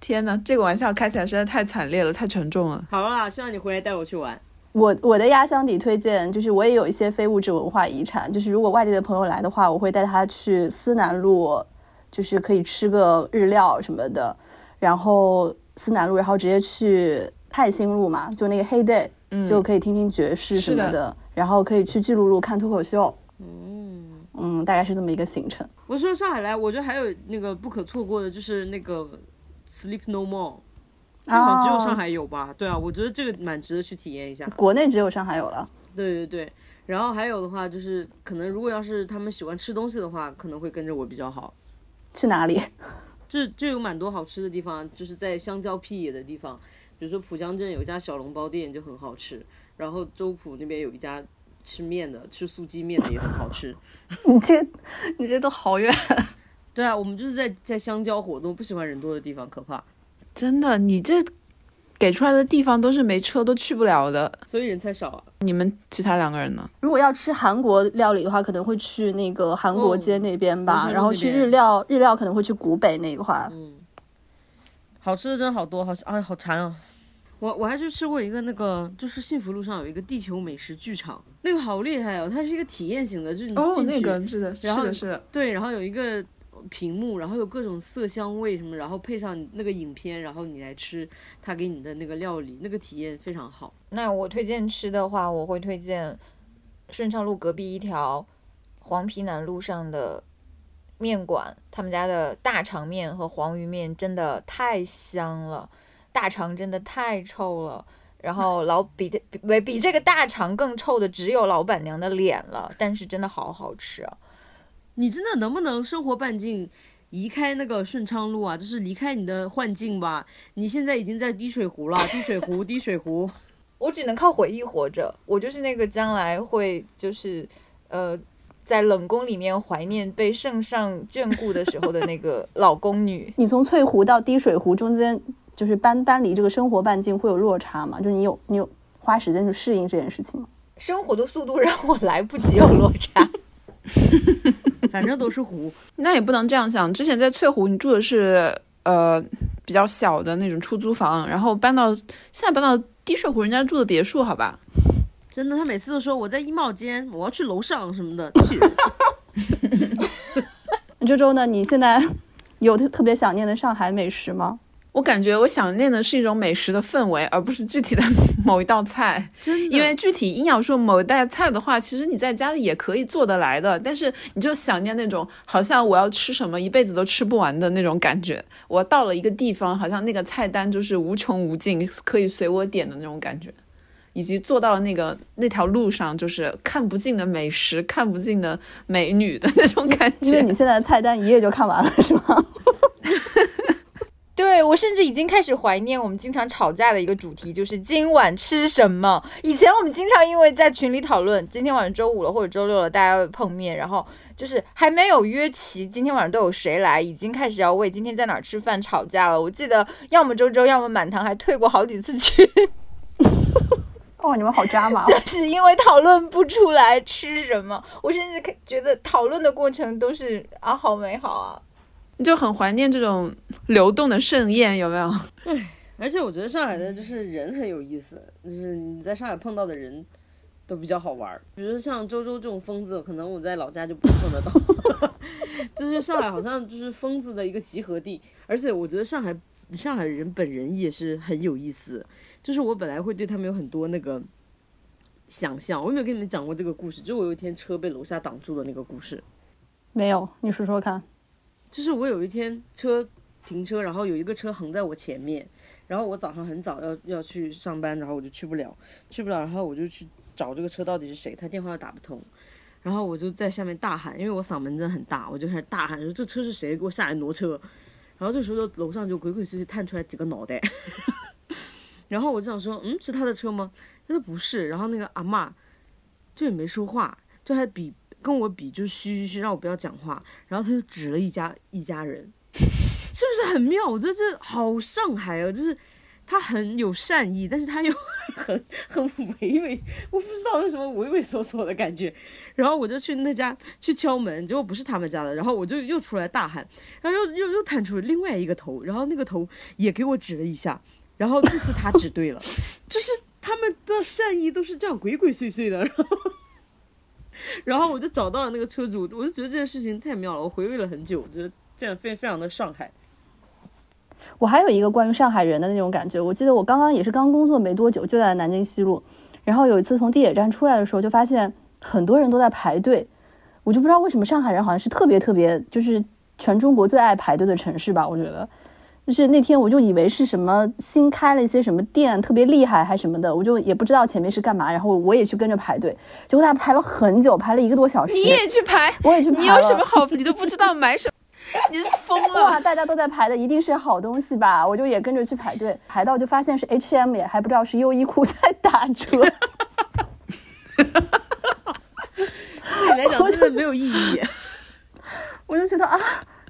天哪，这个玩笑开起来实在太惨烈了，太沉重了。好了，希望你回来带我去玩。我我的压箱底推荐就是，我也有一些非物质文化遗产，就是如果外地的朋友来的话，我会带他去思南路，就是可以吃个日料什么的。然后思南路，然后直接去泰兴路嘛，就那个黑 day，就可以听听爵士什么的。然后可以去巨鹿路看脱口秀，嗯嗯，大概是这么一个行程。我说上海来，我觉得还有那个不可错过的，就是那个 Sleep No More，啊，只有上海有吧？对啊，我觉得这个蛮值得去体验一下。国内只有上海有了。对对对，然后还有的话就是，可能如果要是他们喜欢吃东西的话，可能会跟着我比较好。去哪里？<laughs> 这这有蛮多好吃的地方，就是在香蕉屁野的地方，比如说浦江镇有一家小笼包店就很好吃，然后周浦那边有一家吃面的，吃素鸡面的也很好吃。<laughs> 你这你这都好远。对啊，我们就是在在香蕉活动，不喜欢人多的地方，可怕。真的，你这给出来的地方都是没车都去不了的，所以人才少啊。你们其他两个人呢？如果要吃韩国料理的话，可能会去那个韩国街那边吧，哦然后去日料，日料可能会去古北那一块。嗯，好吃的真的好多，好哎，好馋啊！我我还去吃过一个那个，就是幸福路上有一个地球美食剧场，那个好厉害哦！它是一个体验型的，就是你哦，进去那个是的，是然后的，是的，对，然后有一个屏幕，然后有各种色香味什么，然后配上那个影片，然后你来吃他给你的那个料理，那个体验非常好。那我推荐吃的话，我会推荐顺畅路隔壁一条黄陂南路上的面馆，他们家的大肠面和黄鱼面真的太香了，大肠真的太臭了。然后老比的比比比这个大肠更臭的只有老板娘的脸了，但是真的好好吃啊！你真的能不能生活半径移开那个顺昌路啊？<laughs> 就是离开你的幻境吧。你现在已经在滴水湖了，<laughs> 滴水湖，滴水湖。我只能靠回忆活着，我就是那个将来会就是呃，在冷宫里面怀念被圣上眷顾的时候的那个老宫女。<laughs> 你从翠湖到滴水湖中间，就是搬搬离这个生活半径会有落差吗？就是你有你有花时间去适应这件事情吗？生活的速度让我来不及有落差。<laughs> 反正都是湖。那也不能这样想。之前在翠湖，你住的是呃比较小的那种出租房，然后搬到现在搬到滴水湖，人家住的别墅，好吧？真的，他每次都说我在衣帽间，我要去楼上什么的，气人。周周呢？你现在有特特别想念的上海美食吗？我感觉我想念的是一种美食的氛围，而不是具体的 <laughs> 某一道菜。<laughs> 真的，因为具体硬要说某一道菜的话，其实你在家里也可以做得来的，但是你就想念那种好像我要吃什么一辈子都吃不完的那种感觉。我到了一个地方，好像那个菜单就是无穷无尽，可以随我点的那种感觉，以及坐到了那个那条路上就是看不尽的美食、看不尽的美女的那种感觉。因为你现在的菜单一页就看完了，是吗？<laughs> 对我甚至已经开始怀念我们经常吵架的一个主题，就是今晚吃什么。以前我们经常因为在群里讨论今天晚上周五了或者周六了，大家碰面，然后就是还没有约齐今天晚上都有谁来，已经开始要为今天在哪儿吃饭吵架了。我记得要么周周，要么满堂，还退过好几次群，<laughs> 哦，你们好渣嘛！就是因为讨论不出来吃什么。我甚至看觉得讨论的过程都是啊，好美好啊。就很怀念这种流动的盛宴，有没有？而且我觉得上海的就是人很有意思，就是你在上海碰到的人都比较好玩儿。比如说像周周这种疯子，可能我在老家就不碰得到。<laughs> 就是上海好像就是疯子的一个集合地，而且我觉得上海上海人本人也是很有意思。就是我本来会对他们有很多那个想象，我有没有跟你们讲过这个故事？就我有一天车被楼下挡住的那个故事。没有，你说说看。就是我有一天车停车，然后有一个车横在我前面，然后我早上很早要要去上班，然后我就去不了，去不了，然后我就去找这个车到底是谁，他电话又打不通，然后我就在下面大喊，因为我嗓门真的很大，我就开始大喊说这车是谁，给我下来挪车，然后这时候楼上就鬼鬼祟祟探出来几个脑袋，<laughs> 然后我就想说，嗯，是他的车吗？他说不是，然后那个阿嬷就也没说话，就还比。跟我比就嘘嘘嘘，让我不要讲话，然后他就指了一家一家人，是不是很妙？我觉得这好上海哦，就是他很有善意，但是他又很很唯唯，我不知道为什么畏畏缩缩的感觉。然后我就去那家去敲门，结果不是他们家的，然后我就又出来大喊，然后又又又探出另外一个头，然后那个头也给我指了一下，然后这次他指对了，就是他们的善意都是这样鬼鬼祟祟的，然后。<laughs> 然后我就找到了那个车主，我就觉得这件事情太妙了，我回味了很久，我觉得这样非非常的上海。我还有一个关于上海人的那种感觉，我记得我刚刚也是刚工作没多久，就在南京西路，然后有一次从地铁站出来的时候，就发现很多人都在排队，我就不知道为什么上海人好像是特别特别，就是全中国最爱排队的城市吧，我觉得。就是那天我就以为是什么新开了一些什么店特别厉害还什么的，我就也不知道前面是干嘛，然后我也去跟着排队，结果他排了很久，排了一个多小时。你也去排，我也去排。你有什么好？你都不知道买什么？你疯了！哇，大家都在排的，一定是好东西吧？我就也跟着去排队，排到就发现是 H&M，也还不知道是优衣库在打折。对 <laughs> 你来讲真的没有意义。<laughs> 我就觉得啊，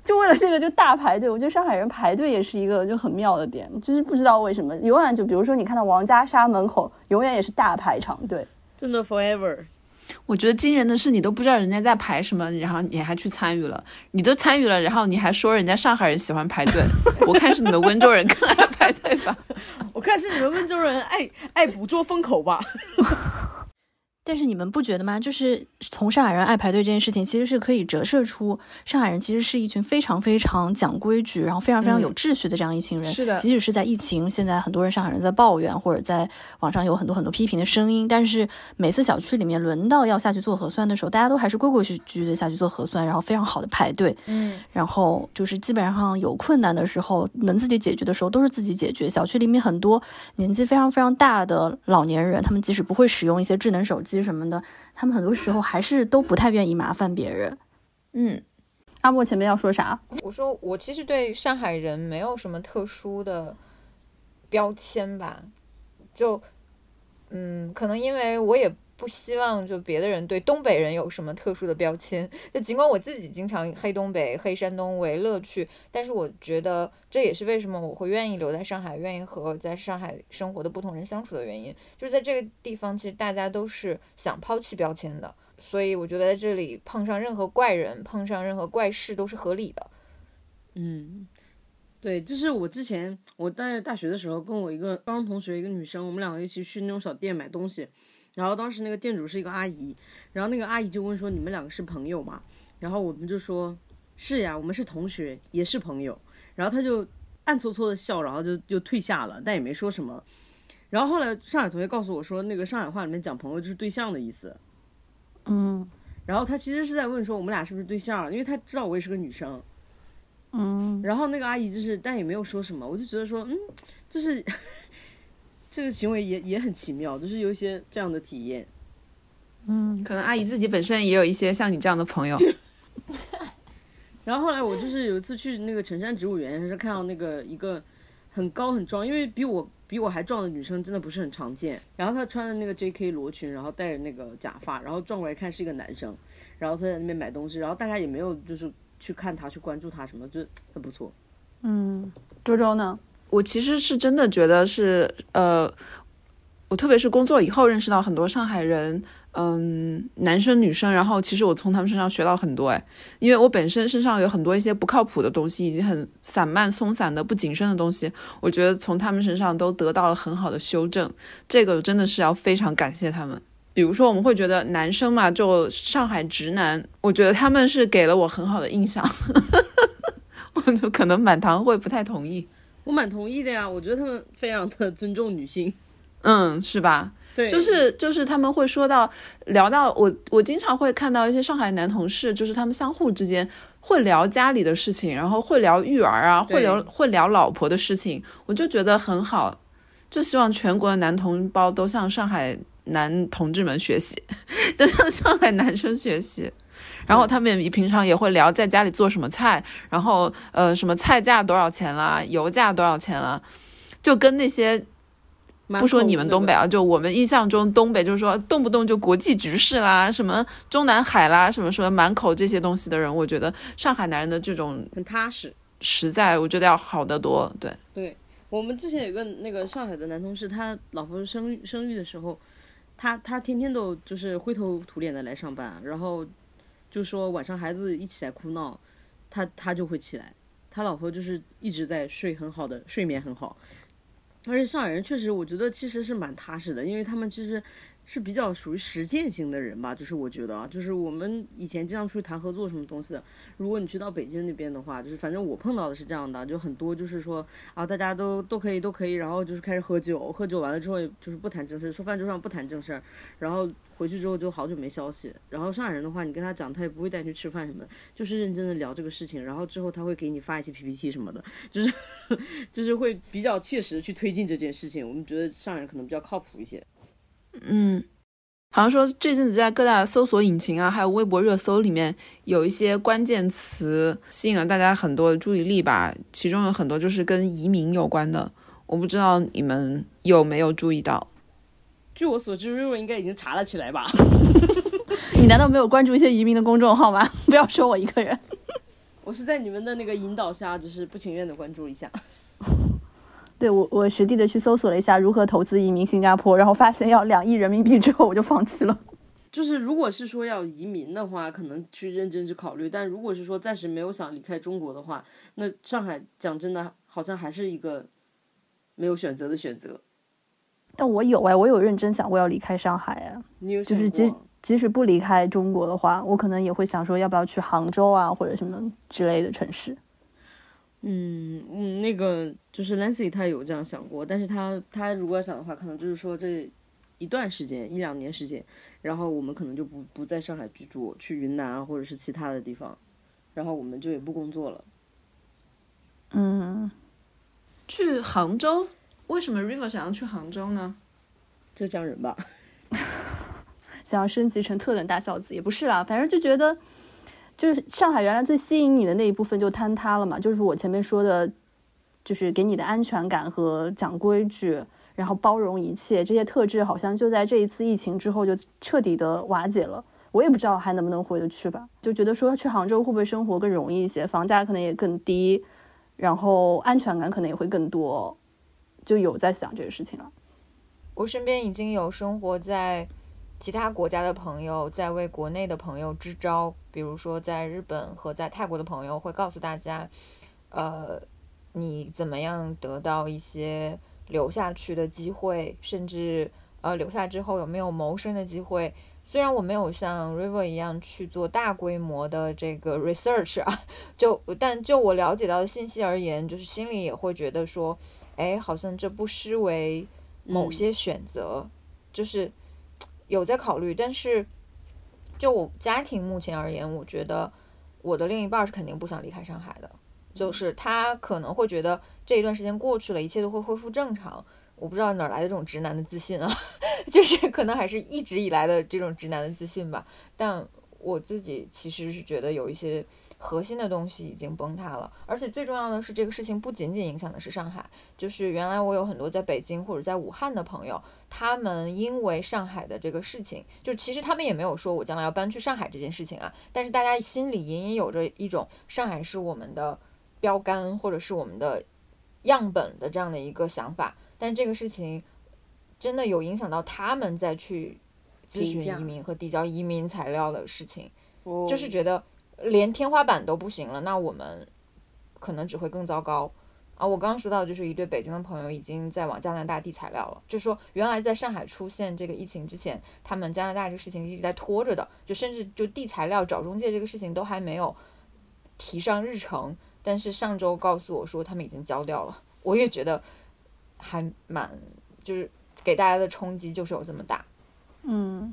就为了这个就大排队。我觉得上海人排队也是一个就很妙的点，就是不知道为什么永远就比如说你看到王家沙门口永远也是大排长队，真的 forever。我觉得惊人的是，你都不知道人家在排什么，然后你还去参与了，你都参与了，然后你还说人家上海人喜欢排队，我看是你们温州人 <laughs> 更爱排队吧？我看是你们温州人爱爱捕捉风口吧？<laughs> 但是你们不觉得吗？就是从上海人爱排队这件事情，其实是可以折射出上海人其实是一群非常非常讲规矩，然后非常非常有秩序的这样一群人。是的，即使是在疫情，现在很多人上海人在抱怨，或者在网上有很多很多批评的声音，但是每次小区里面轮到要下去做核酸的时候，大家都还是规规矩矩的下去做核酸，然后非常好的排队。嗯，然后就是基本上有困难的时候，能自己解决的时候都是自己解决。小区里面很多年纪非常非常大的老年人，他们即使不会使用一些智能手机。什么的，他们很多时候还是都不太愿意麻烦别人。嗯，阿莫前面要说啥？我说我其实对上海人没有什么特殊的标签吧，就嗯，可能因为我也不希望就别的人对东北人有什么特殊的标签。就尽管我自己经常黑东北、黑山东为乐趣，但是我觉得这也是为什么我会愿意留在上海，愿意和在上海生活的不同人相处的原因。就是在这个地方，其实大家都是想抛弃标签的，所以我觉得在这里碰上任何怪人、碰上任何怪事都是合理的。嗯，对，就是我之前我在大学的时候，跟我一个高中同学，一个女生，我们两个一起去那种小店买东西。然后当时那个店主是一个阿姨，然后那个阿姨就问说：“你们两个是朋友吗？”然后我们就说：“是呀，我们是同学，也是朋友。”然后他就暗搓搓的笑，然后就就退下了，但也没说什么。然后后来上海同学告诉我说，那个上海话里面讲朋友就是对象的意思。嗯。然后他其实是在问说我们俩是不是对象，因为他知道我也是个女生。嗯。然后那个阿姨就是，但也没有说什么。我就觉得说，嗯，就是。这个行为也也很奇妙，就是有一些这样的体验。嗯，可能阿姨自己本身也有一些像你这样的朋友。<laughs> <laughs> 然后后来我就是有一次去那个辰山植物园，是看到那个一个很高很壮，因为比我比我还壮的女生真的不是很常见。然后她穿的那个 J.K. 罗裙，然后戴着那个假发，然后转过来看是一个男生，然后他在那边买东西，然后大家也没有就是去看他去关注他什么，就很不错。嗯，周周呢？我其实是真的觉得是，呃，我特别是工作以后认识到很多上海人，嗯，男生女生，然后其实我从他们身上学到很多，哎，因为我本身身上有很多一些不靠谱的东西，以及很散漫松散的不谨慎的东西，我觉得从他们身上都得到了很好的修正，这个真的是要非常感谢他们。比如说我们会觉得男生嘛，就上海直男，我觉得他们是给了我很好的印象，<laughs> 我就可能满堂会不太同意。我蛮同意的呀，我觉得他们非常的尊重女性，<laughs> 嗯，是吧？对，就是就是他们会说到聊到我，我经常会看到一些上海男同事，就是他们相互之间会聊家里的事情，然后会聊育儿啊，会聊会聊老婆的事情，我就觉得很好，就希望全国的男同胞都向上海男同志们学习，<laughs> 都向上海男生学习。然后他们也平常也会聊在家里做什么菜，然后呃什么菜价多少钱啦，油价多少钱啦，就跟那些不说你们东北啊，就我们印象中东北就是说动不动就国际局势啦，什么中南海啦，什么什么满口这些东西的人，我觉得上海男人的这种很踏实实在，我觉得要好得多。对对，我们之前有个那个上海的男同事，他老婆生生育的时候，他他天天都就是灰头土脸的来上班，然后。就说晚上孩子一起来哭闹，他他就会起来，他老婆就是一直在睡很好的睡眠很好，而且上海人确实我觉得其实是蛮踏实的，因为他们其实。是比较属于实践型的人吧，就是我觉得啊，就是我们以前经常出去谈合作什么东西的。如果你去到北京那边的话，就是反正我碰到的是这样的，就很多就是说啊，大家都都可以都可以，然后就是开始喝酒，喝酒完了之后就是不谈正事，说饭桌上不谈正事儿，然后回去之后就好久没消息。然后上海人的话，你跟他讲，他也不会带你去吃饭什么的，就是认真的聊这个事情。然后之后他会给你发一些 PPT 什么的，就是 <laughs> 就是会比较切实去推进这件事情。我们觉得上海人可能比较靠谱一些。嗯，好像说这阵子在各大搜索引擎啊，还有微博热搜里面，有一些关键词吸引了大家很多的注意力吧。其中有很多就是跟移民有关的，我不知道你们有没有注意到。据我所知，瑞瑞应该已经查了起来吧？<laughs> 你难道没有关注一些移民的公众号吗？不要说我一个人。<laughs> 我是在你们的那个引导下，只是不情愿的关注一下。对我，我实地的去搜索了一下如何投资移民新加坡，然后发现要两亿人民币之后，我就放弃了。就是如果是说要移民的话，可能去认真去考虑；但如果是说暂时没有想离开中国的话，那上海讲真的，好像还是一个没有选择的选择。但我有哎，我有认真想过要离开上海哎，你有就是即即使不离开中国的话，我可能也会想说要不要去杭州啊或者什么之类的城市。嗯嗯，那个就是 Lancy，他有这样想过，但是他他如果要想的话，可能就是说这一段时间一两年时间，然后我们可能就不不在上海居住，去云南啊或者是其他的地方，然后我们就也不工作了。嗯，去杭州？为什么 River 想要去杭州呢？浙江人吧，<laughs> 想要升级成特等大孝子也不是啦，反正就觉得。就是上海原来最吸引你的那一部分就坍塌了嘛，就是我前面说的，就是给你的安全感和讲规矩，然后包容一切这些特质，好像就在这一次疫情之后就彻底的瓦解了。我也不知道还能不能回得去吧，就觉得说去杭州会不会生活更容易一些，房价可能也更低，然后安全感可能也会更多，就有在想这个事情了。我身边已经有生活在。其他国家的朋友在为国内的朋友支招，比如说在日本和在泰国的朋友会告诉大家，呃，你怎么样得到一些留下去的机会，甚至呃留下之后有没有谋生的机会。虽然我没有像 River 一样去做大规模的这个 research 啊，<laughs> 就但就我了解到的信息而言，就是心里也会觉得说，哎，好像这不失为某些选择，就是。有在考虑，但是就我家庭目前而言，我觉得我的另一半是肯定不想离开上海的，就是他可能会觉得这一段时间过去了，一切都会恢复正常。我不知道哪来的这种直男的自信啊，<laughs> 就是可能还是一直以来的这种直男的自信吧。但我自己其实是觉得有一些。核心的东西已经崩塌了，而且最重要的是，这个事情不仅仅影响的是上海，就是原来我有很多在北京或者在武汉的朋友，他们因为上海的这个事情，就其实他们也没有说我将来要搬去上海这件事情啊，但是大家心里隐隐有着一种上海是我们的标杆或者是我们的样本的这样的一个想法，但这个事情真的有影响到他们再去咨询移民和递交移民材料的事情，就是觉得。连天花板都不行了，那我们可能只会更糟糕啊！我刚刚说到，就是一对北京的朋友已经在往加拿大递材料了，就是说原来在上海出现这个疫情之前，他们加拿大这个事情一直在拖着的，就甚至就递材料找中介这个事情都还没有提上日程。但是上周告诉我说他们已经交掉了，我也觉得还蛮就是给大家的冲击就是有这么大。嗯，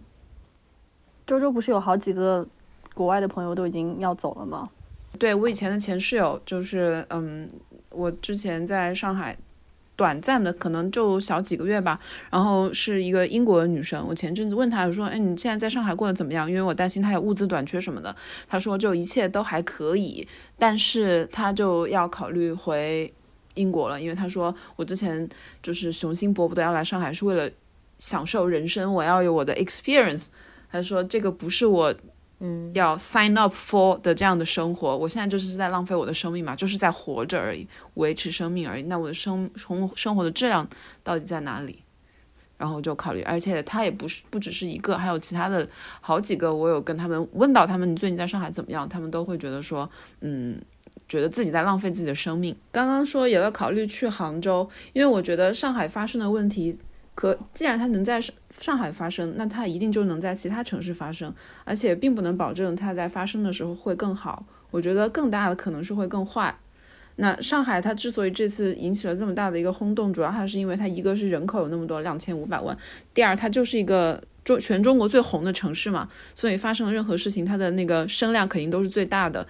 周周不是有好几个。国外的朋友都已经要走了吗？对我以前的前室友，就是嗯，我之前在上海短暂的，可能就小几个月吧。然后是一个英国的女生，我前阵子问她我说：“哎，你现在在上海过得怎么样？”因为我担心她有物资短缺什么的。她说：“就一切都还可以，但是她就要考虑回英国了，因为她说我之前就是雄心勃勃的要来上海，是为了享受人生，我要有我的 experience。”她说：“这个不是我。”嗯，要 sign up for 的这样的生活，我现在就是在浪费我的生命嘛，就是在活着而已，维持生命而已。那我的生生生活的质量到底在哪里？然后就考虑，而且他也不是不只是一个，还有其他的好几个。我有跟他们问到他们，你最近在上海怎么样？他们都会觉得说，嗯，觉得自己在浪费自己的生命。刚刚说也要考虑去杭州，因为我觉得上海发生的问题。可既然它能在上上海发生，那它一定就能在其他城市发生，而且并不能保证它在发生的时候会更好。我觉得更大的可能是会更坏。那上海它之所以这次引起了这么大的一个轰动，主要还是因为它一个是人口有那么多两千五百万，第二它就是一个中全中国最红的城市嘛，所以发生了任何事情，它的那个声量肯定都是最大的。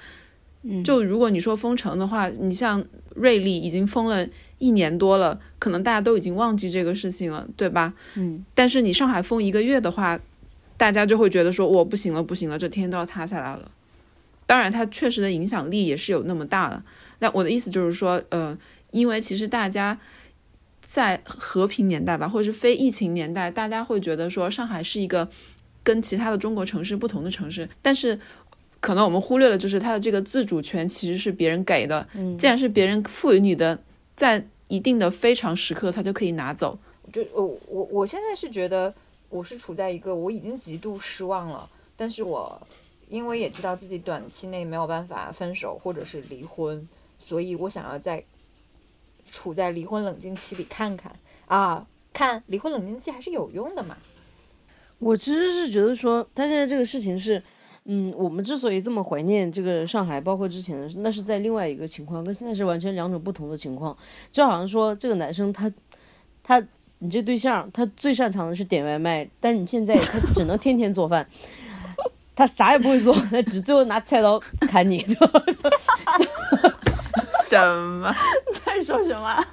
就如果你说封城的话，你像瑞丽已经封了一年多了，可能大家都已经忘记这个事情了，对吧？嗯。但是你上海封一个月的话，大家就会觉得说我不行了，不行了，这天都要塌下来了。当然，它确实的影响力也是有那么大了。那我的意思就是说，呃，因为其实大家在和平年代吧，或者是非疫情年代，大家会觉得说上海是一个跟其他的中国城市不同的城市，但是可能我们忽略了，就是他的这个自主权其实是别人给的。嗯，既然是别人赋予你的，在一定的非常时刻，他就可以拿走。就我我我现在是觉得我是处在一个我已经极度失望了，但是我因为也知道自己短期内没有办法分手或者是离婚。所以我想要在处在离婚冷静期里看看啊，看离婚冷静期还是有用的嘛。我其实是觉得说，他现在这个事情是，嗯，我们之所以这么怀念这个上海，包括之前的，那是在另外一个情况，跟现在是完全两种不同的情况。就好像说，这个男生他他你这对象他最擅长的是点外卖，但是你现在他只能天天做饭。<laughs> 他啥也不会做，他只最后拿菜刀砍你。<laughs> 什么？在说什么？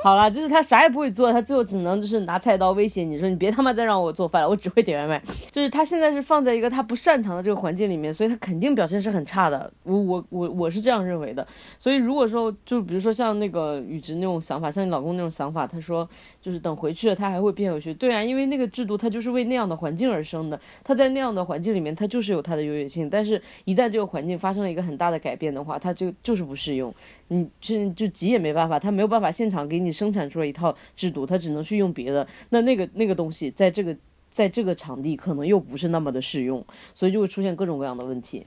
好了，就是他啥也不会做，他最后只能就是拿菜刀威胁你说：“你别他妈再让我做饭了，我只会点外卖。”就是他现在是放在一个他不擅长的这个环境里面，所以他肯定表现是很差的。我我我我是这样认为的。所以如果说就比如说像那个宇植那种想法，像你老公那种想法，他说就是等回去了他还会变回去。对啊，因为那个制度它就是为那样的环境而生的，他在那样的环境里面他就是有他的优越性。但是，一旦这个环境发生了一个很大的改变的话，他就就是不适用。你就就急也没办法，他没有办法现场给你生产出来一套制度，他只能去用别的。那那个那个东西在这个在这个场地可能又不是那么的适用，所以就会出现各种各样的问题。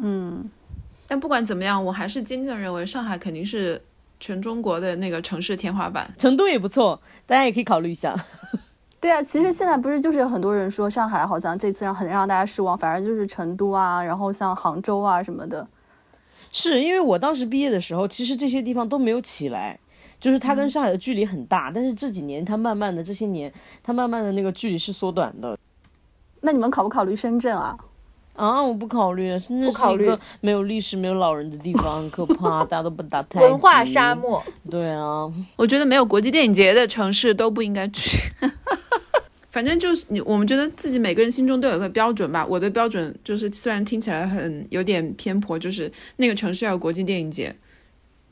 嗯，但不管怎么样，我还是坚定认为上海肯定是全中国的那个城市天花板。成都也不错，大家也可以考虑一下。<laughs> 对啊，其实现在不是就是有很多人说上海好像这次让很让大家失望，反而就是成都啊，然后像杭州啊什么的。是因为我当时毕业的时候，其实这些地方都没有起来，就是它跟上海的距离很大。但是这几年，它慢慢的这些年，它慢慢的那个距离是缩短的。那你们考不考虑深圳啊？啊，我不考虑，深圳是一个没有历史、没有老人的地方，很可 <laughs> 怕，大家都不打太文化沙漠。对啊，我觉得没有国际电影节的城市都不应该去。反正就是你，我们觉得自己每个人心中都有一个标准吧。我的标准就是，虽然听起来很有点偏颇，就是那个城市要有国际电影节，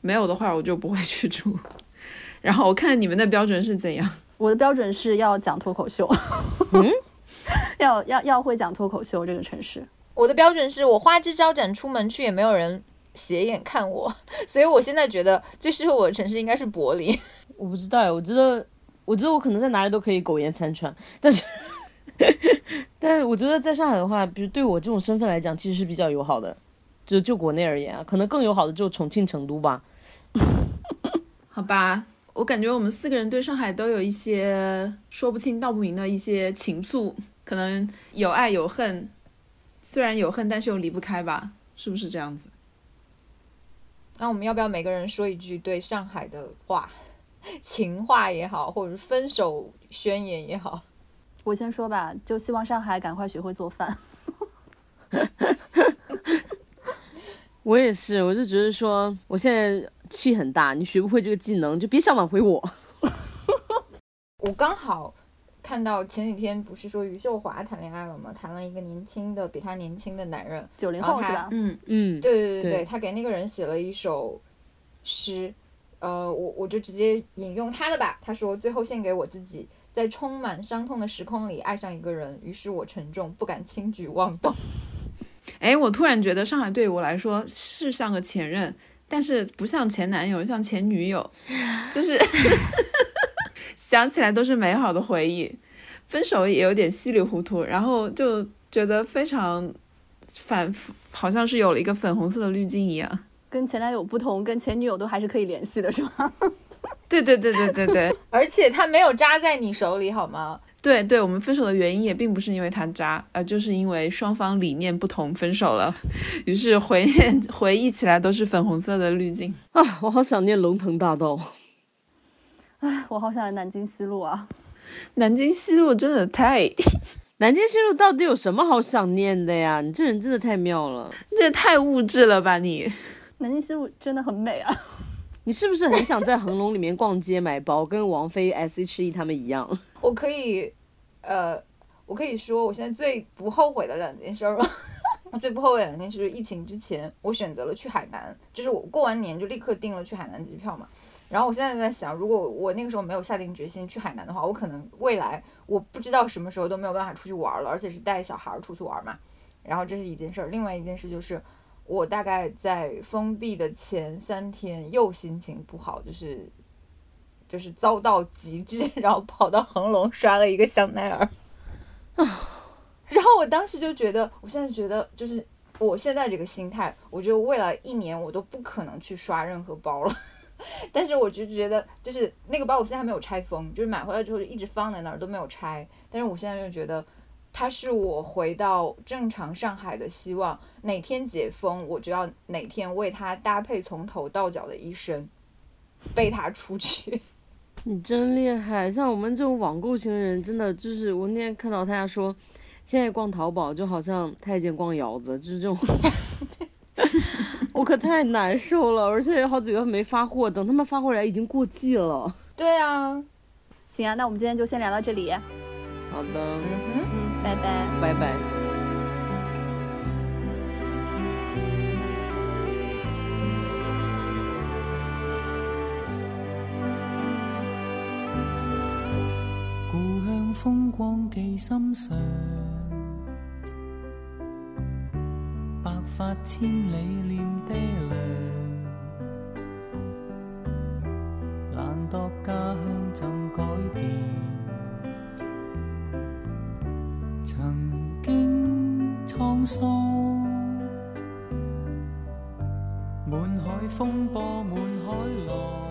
没有的话我就不会去住。<laughs> 然后我看你们的标准是怎样？我的标准是要讲脱口秀，嗯，要要要会讲脱口秀。这个城市，我的标准是我花枝招展出门去也没有人斜眼看我，所以我现在觉得最适合我的城市应该是柏林。我不知道，我觉得。我觉得我可能在哪里都可以苟延残喘，但是，<laughs> 但是我觉得在上海的话，比如对我这种身份来讲，其实是比较友好的，就就国内而言啊，可能更友好的就重庆、成都吧。<laughs> 好吧，我感觉我们四个人对上海都有一些说不清道不明的一些情愫，可能有爱有恨，虽然有恨，但是又离不开吧，是不是这样子？那我们要不要每个人说一句对上海的话？<laughs> 情话也好，或者是分手宣言也好，我先说吧，就希望上海赶快学会做饭。<laughs> 我也是，我就觉得说，我现在气很大，你学不会这个技能，就别想挽回我。<laughs> 我刚好看到前几天不是说余秀华谈恋爱了吗？谈了一个年轻的，比他年轻的男人，九零后是吧？嗯嗯，对对对对，他给那个人写了一首诗。呃，我我就直接引用他的吧。他说：“最后献给我自己，在充满伤痛的时空里爱上一个人，于是我沉重，不敢轻举妄动。<laughs> ”哎，我突然觉得上海对于我来说是像个前任，但是不像前男友，像前女友，就是 <laughs> 想起来都是美好的回忆，分手也有点稀里糊涂，然后就觉得非常反复，好像是有了一个粉红色的滤镜一样。跟前男友不同，跟前女友都还是可以联系的，是吗？对对对对对对，<laughs> 而且他没有扎在你手里，好吗？对对，我们分手的原因也并不是因为他渣，呃，就是因为双方理念不同分手了。<laughs> 于是回念回忆起来都是粉红色的滤镜 <laughs> 啊！我好想念龙腾大道，哎，我好想念南京西路啊！南京西路真的太……南京西路到底有什么好想念的呀？你这人真的太妙了，这也太物质了吧你！南京西路真的很美啊！<laughs> 你是不是很想在恒隆里面逛街买包，跟王菲、S.H.E 他们一样？<laughs> 我可以，呃，我可以说我现在最不后悔的两件事儿吧。<laughs> 最不后悔的两件事就是疫情之前，我选择了去海南，就是我过完年就立刻订了去海南机票嘛。然后我现在就在想，如果我那个时候没有下定决心去海南的话，我可能未来我不知道什么时候都没有办法出去玩了，而且是带小孩出去玩嘛。然后这是一件事儿，另外一件事就是，我大概在封闭的前三天又心情不好，就是就是遭到极致，<laughs> 然后跑到恒隆刷了一个香奈儿。然后我当时就觉得，我现在觉得就是我现在这个心态，我觉得未来一年我都不可能去刷任何包了。<laughs> 但是我就觉得，就是那个包我现在还没有拆封，就是买回来之后就一直放在那儿都没有拆。但是我现在就觉得，它是我回到正常上海的希望。哪天解封，我就要哪天为它搭配从头到脚的一身，背它出去。<laughs> 你真厉害！像我们这种网购型人，真的就是我那天看到他说，现在逛淘宝就好像太监逛窑子，就是这种。<laughs> 我可太难受了，而且有好几个没发货，等他们发货来已经过季了。对啊，行啊，那我们今天就先聊到这里。好的，嗯哼，嗯，拜拜，拜拜。故乡风光记心上。白发千里念爹娘，难度家乡怎改变？曾经沧桑。满海风波满海浪。